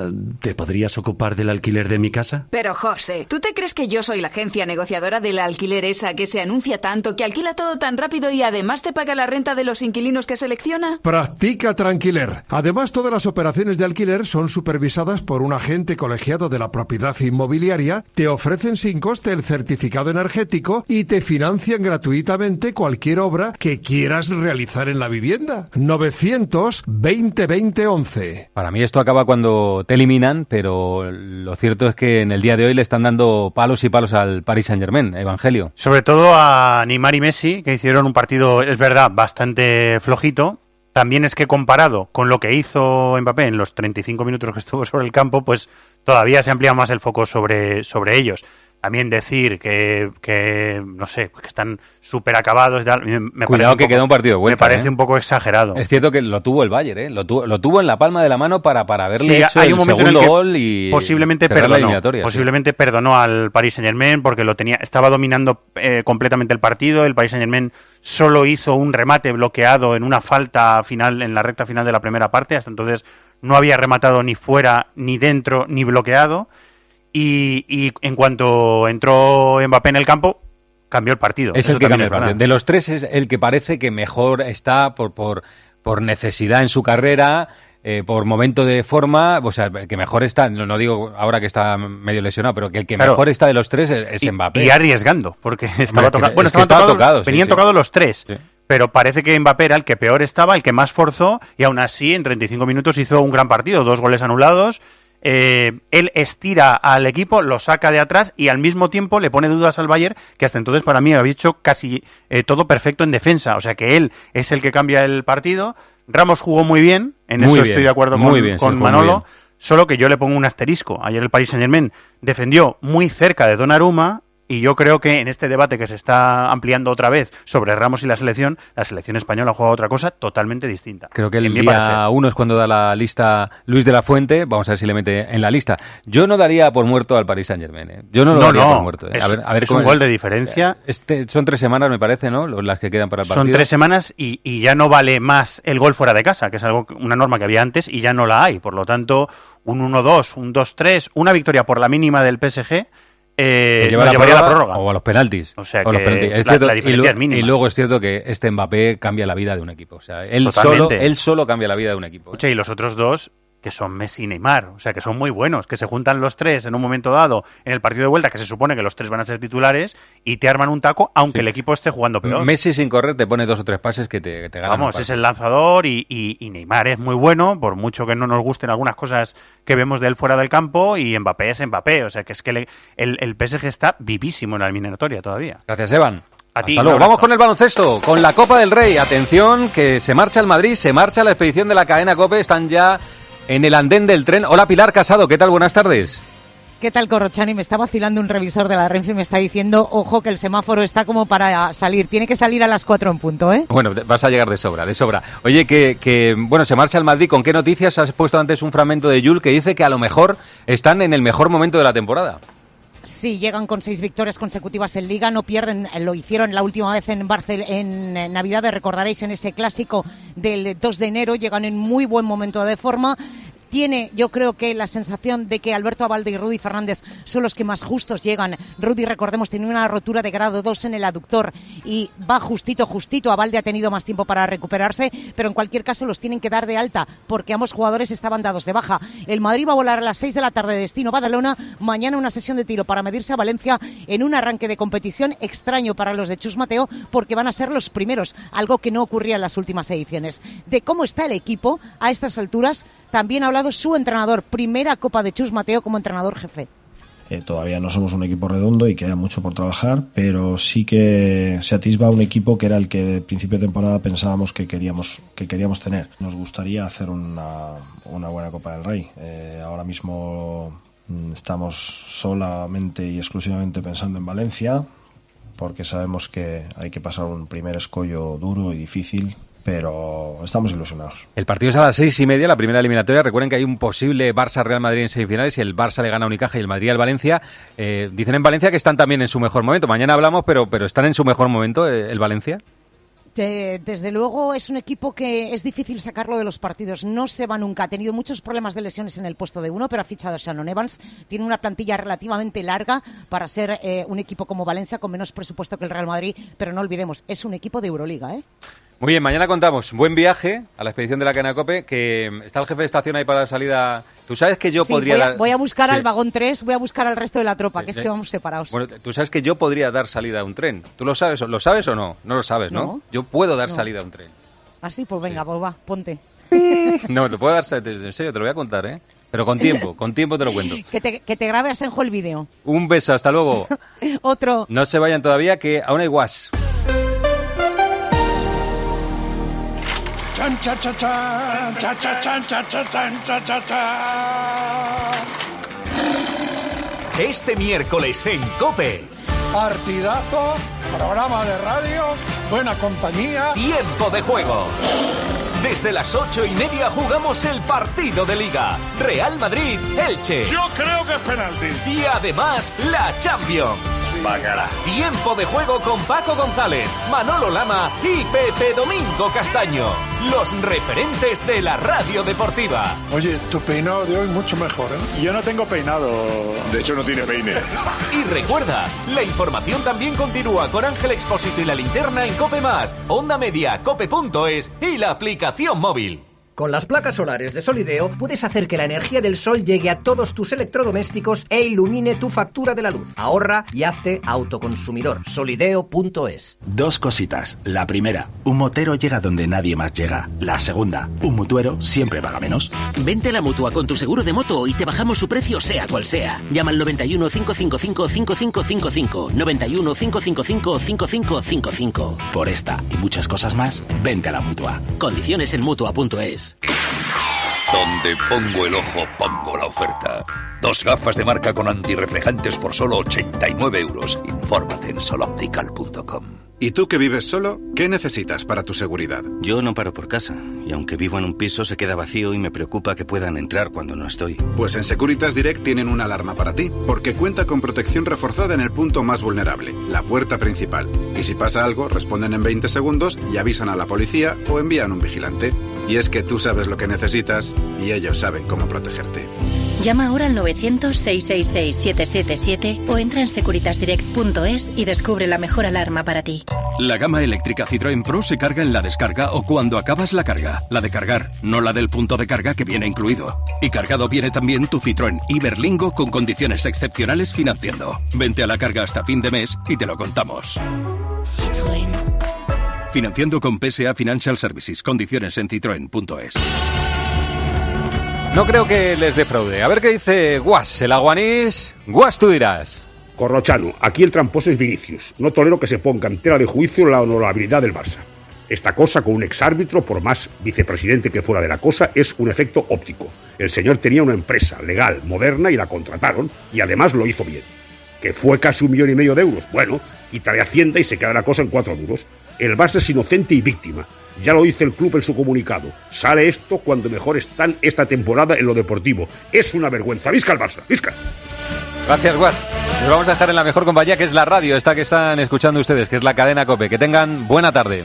¿te podrías ocupar del alquiler de mi casa? Pero, José, ¿tú te crees que yo soy la agencia negociadora del alquiler esa que se anuncia tanto, que alquila todo tan rápido y además te paga la renta de los inquilinos que selecciona? Practica Tranquiler. Además, todas las operaciones de alquiler son supervisadas por un agente colegiado de la propiedad inmobiliaria, te ofrecen sin coste el certificado energético y te financian gratuitamente cualquier obra que quieras realizar en la vivienda. 920 20 11. Para mí esto acaba cuando te eliminan, pero lo cierto es que en el día de hoy le están dando palos y palos al Paris Saint Germain, Evangelio. Sobre todo a Neymar y Messi, que hicieron un partido, es verdad, bastante flojito. También es que comparado con lo que hizo Mbappé en los 35 minutos que estuvo sobre el campo, pues todavía se amplía más el foco sobre, sobre ellos también decir que, que no sé, que están súper acabados. Me Cuidado que queda un partido Me parece ¿eh? un poco exagerado. Es cierto que lo tuvo el Bayern, ¿eh? lo, tuvo, lo tuvo en la palma de la mano para, para haberle hecho hay un el segundo gol y posiblemente perdonó, posiblemente perdonó al Paris Saint Germain porque lo tenía, estaba dominando eh, completamente el partido. El Paris Saint Germain solo hizo un remate bloqueado en una falta final en la recta final de la primera parte. Hasta entonces no había rematado ni fuera, ni dentro, ni bloqueado y, en cuanto entró Mbappé en el campo, cambió el partido. Es el que cambió el partido. De los tres es el que parece que mejor está por, por, por necesidad en su carrera, eh, por momento de forma, o sea, el que mejor está, no, digo ahora que está medio lesionado, pero que el que mejor está de los tres es, Mbappé. Y arriesgando, porque estaba tocado. Bueno, estaban tocados, venían tocados los tres. Pero parece que Mbappé era el que peor estaba, el que más forzó, y aún así en 35 minutos hizo un gran partido, dos goles anulados, eh, él estira al equipo, lo saca de atrás y al mismo tiempo le pone dudas al Bayern, que hasta entonces para mí había hecho casi eh, todo perfecto en defensa. O sea que él es el que cambia el partido. Ramos jugó muy bien, en eso estoy de acuerdo con, con Manolo, solo que yo le pongo un asterisco. Ayer el Paris Saint Germain defendió muy cerca de Donnarumma y yo creo que en este debate que se está ampliando otra vez sobre Ramos y la selección, la selección española juega otra cosa totalmente distinta. Creo que el día uno es cuando da la lista Luis de la Fuente. Vamos a ver si le mete en la lista. Yo no daría por muerto al Paris Saint Germain. ¿eh? Yo no lo daría por muerto. ¿eh? a ver, a ver es un gol de diferencia. Este, son tres semanas, me parece, ¿no? Las que quedan para el partido. Son tres semanas y, y ya no vale más el gol fuera de casa, que es algo una norma que había antes y ya no la hay. Por lo tanto, un 1-2, un 2-3, una victoria por la mínima del PSG eh, lleva la prórroga, O a los penaltis. O sea, la, diferencia y, es mínima. y luego es cierto que este Mbappé cambia la vida de un equipo. O sea, él solo, él solo cambia la vida de un equipo. ¿eh? y los otros dos que son Messi y Neymar, o sea, que son muy buenos, que se juntan los tres en un momento dado en el partido de vuelta, que se supone que los tres van a ser titulares, y te arman un taco, aunque el equipo esté jugando peor. Messi sin correr te pone dos o tres pases que te, que te ganan. Vamos, un es el lanzador y, y- y Neymar es muy bueno, por mucho que no nos gusten algunas cosas que vemos de él fuera del campo, y Mbappé es Mbappé, o sea, que es que le- el, el PSG está vivísimo en la eliminatoria todavía. Gracias, Evan. A ti, Hasta luego. Vamos con el baloncesto, con la Copa del Rey. Atención, que se marcha el Madrid, se marcha la expedición de la cadena COPE. Están ya en el andén del tren. Hola, Pilar Casado. ¿Qué tal? Buenas tardes. ¿Qué tal, Corrochani? Me está vacilando un revisor de la Renfe y me está diciendo, ojo, que el semáforo está como para salir. Tiene que salir a las 4 en punto, ¿eh? Bueno, vas a llegar de sobra, de sobra. Oye, que, que, bueno, se marcha el Madrid. ¿Con qué noticias has puesto antes un fragmento de Yul que dice que a lo mejor están en el mejor momento de la temporada? Sí, llegan con seis victorias consecutivas en Liga, no pierden, eh, lo hicieron la última vez en Barcel en eh, Navidad, recordaréis en ese clásico del 2 de enero, llegan en muy buen momento de forma. Tiene, yo creo que la sensación de que Alberto Abalde y Rudy Fernández son los que más justos llegan. Rudy, recordemos, tenía una rotura de grado 2 en el aductor y va justito, justito. Abalde ha tenido más tiempo para recuperarse, pero en cualquier caso los tienen que dar de alta porque ambos jugadores estaban dados de baja. El Madrid va a volar a las 6 de la tarde de destino Badalona. Mañana una sesión de tiro para medirse a Valencia en un arranque de competición extraño para los de Chus Mateo porque van a ser los primeros, algo que no ocurría en las últimas ediciones. De cómo está el equipo a estas alturas, también ha hablado su entrenador, primera Copa de Chus Mateo como entrenador jefe. Eh, todavía no somos un equipo redondo y queda mucho por trabajar, pero sí que se atisba un equipo que era el que de principio de temporada pensábamos que queríamos, que queríamos tener. Nos gustaría hacer una, una buena Copa del Rey. Eh, ahora mismo mm, estamos solamente y exclusivamente pensando en Valencia, porque sabemos que hay que pasar un primer escollo duro y difícil, pero estamos ilusionados. El partido es a las seis y media, la primera eliminatoria. Recuerden que hay un posible Barça-Real Madrid en semifinales y el Barça le gana a Unicaja y el Madrid al Valencia. Eh, dicen en Valencia que están también en su mejor momento. Mañana hablamos, pero, pero ¿están en su mejor momento eh, el Valencia? De- desde luego es un equipo que es difícil sacarlo de los partidos. No se va nunca. Ha tenido muchos problemas de lesiones en el puesto de uno, pero ha fichado a Shannon Evans. Tiene una plantilla relativamente larga para ser eh, un equipo como Valencia con menos presupuesto que el Real Madrid. Pero no olvidemos, es un equipo de Euroliga, ¿eh? Muy bien, mañana contamos. Buen viaje a la expedición de la cadena Cope, que mm, está el jefe de estación ahí para la salida. Tú sabes que yo Sí, podría voy, a, dar... voy a buscar Sí. al vagón 3, voy a buscar al resto de la tropa, que es que vamos separados. Bueno, tú sabes que yo podría dar salida a un tren. ¿Tú lo sabes, o- lo sabes o no? No lo sabes, ¿no? No. Yo puedo dar No. salida a un tren. Así, pues venga, pues va, ponte. No, te puedo dar salida, en serio, te lo voy a contar, ¿eh? Pero con tiempo, con tiempo te lo cuento. Que te, que te grabe a Senjo el vídeo. Un beso, hasta luego. Otro. No se vayan todavía, que aún hay guas. Chan, cha, cha, chan, cha, cha, chan, cha, cha, chan, cha, cha, chan. Este miércoles en Cope. Partidazo, programa de radio, buena compañía. Tiempo de juego. Desde las ocho y media jugamos el partido de Liga. Real Madrid, Elche. Yo creo que es penalti. Y además, la Champions. Bacala. Tiempo de juego con Paco González, Manolo Lama y Pepe Domingo Castaño. Los referentes de la radio deportiva. Oye, tu peinado de hoy mucho mejor, ¿eh? Yo no tengo peinado. De hecho, no tiene peine. Y recuerda, la información también continúa con Ángel Expósito y la linterna en Cope Más, Onda Media, Cope.es y la aplicación móvil. Con las placas solares de Solideo puedes hacer que la energía del sol llegue a todos tus electrodomésticos e ilumine tu factura de la luz. Ahorra y hazte autoconsumidor. Solideo.es. Dos cositas. La primera, un motero llega donde nadie más llega. La segunda, un mutuero siempre paga menos. Vente a la mutua con tu seguro de moto y te bajamos su precio sea cual sea. Llama al 91 555 5555. 91 555 5555. Por esta y muchas cosas más, vente a la mutua. Condiciones en mutua.es. Donde pongo el ojo, pongo la oferta. Dos gafas de marca con antirreflejantes por solo 89 euros. Infórmate en soloptical.com. ¿Y tú que vives solo? ¿Qué necesitas para tu seguridad? Yo no paro por casa, y aunque vivo en un piso se queda vacío y me preocupa que puedan entrar cuando no estoy. Pues en Securitas Direct tienen una alarma para ti, porque cuenta con protección reforzada en el punto más vulnerable, la puerta principal. Y si pasa algo, responden en 20 segundos y avisan a la policía o envían un vigilante. Y es que tú sabes lo que necesitas y ellos saben cómo protegerte. Llama ahora al 900-666-777 o entra en securitasdirect.es y descubre la mejor alarma para ti. La gama eléctrica Citroën Pro se carga en la descarga o cuando acabas la carga. La de cargar, no la del punto de carga que viene incluido. Y cargado viene también tu Citroën Iberlingo con condiciones excepcionales financiando. Vente a la carga hasta fin de mes y te lo contamos. Citroën. Financiando con PSA Financial Services. Condiciones en citroen.es. No creo que les defraude. A ver qué dice Guas, el aguanís. Guas, tú dirás. Corrochano, aquí el tramposo es Vinicius. No tolero que se ponga en tela de juicio la honorabilidad del Barça. Esta cosa con un exárbitro, por más vicepresidente que fuera de la cosa, es un efecto óptico. El señor tenía una empresa legal, moderna, y la contrataron, y además lo hizo bien. Que fue casi un millón y medio de euros. Bueno, quitaré Hacienda y se queda la cosa en cuatro duros. El Barça es inocente y víctima. Ya lo dice el club en su comunicado. Sale esto cuando mejor están esta temporada en lo deportivo. Es una vergüenza. ¡Visca el Barça! ¡Visca! Gracias, Guas. Nos vamos a dejar en la mejor compañía, que es la radio, esta que están escuchando ustedes, que es la cadena COPE. Que tengan buena tarde.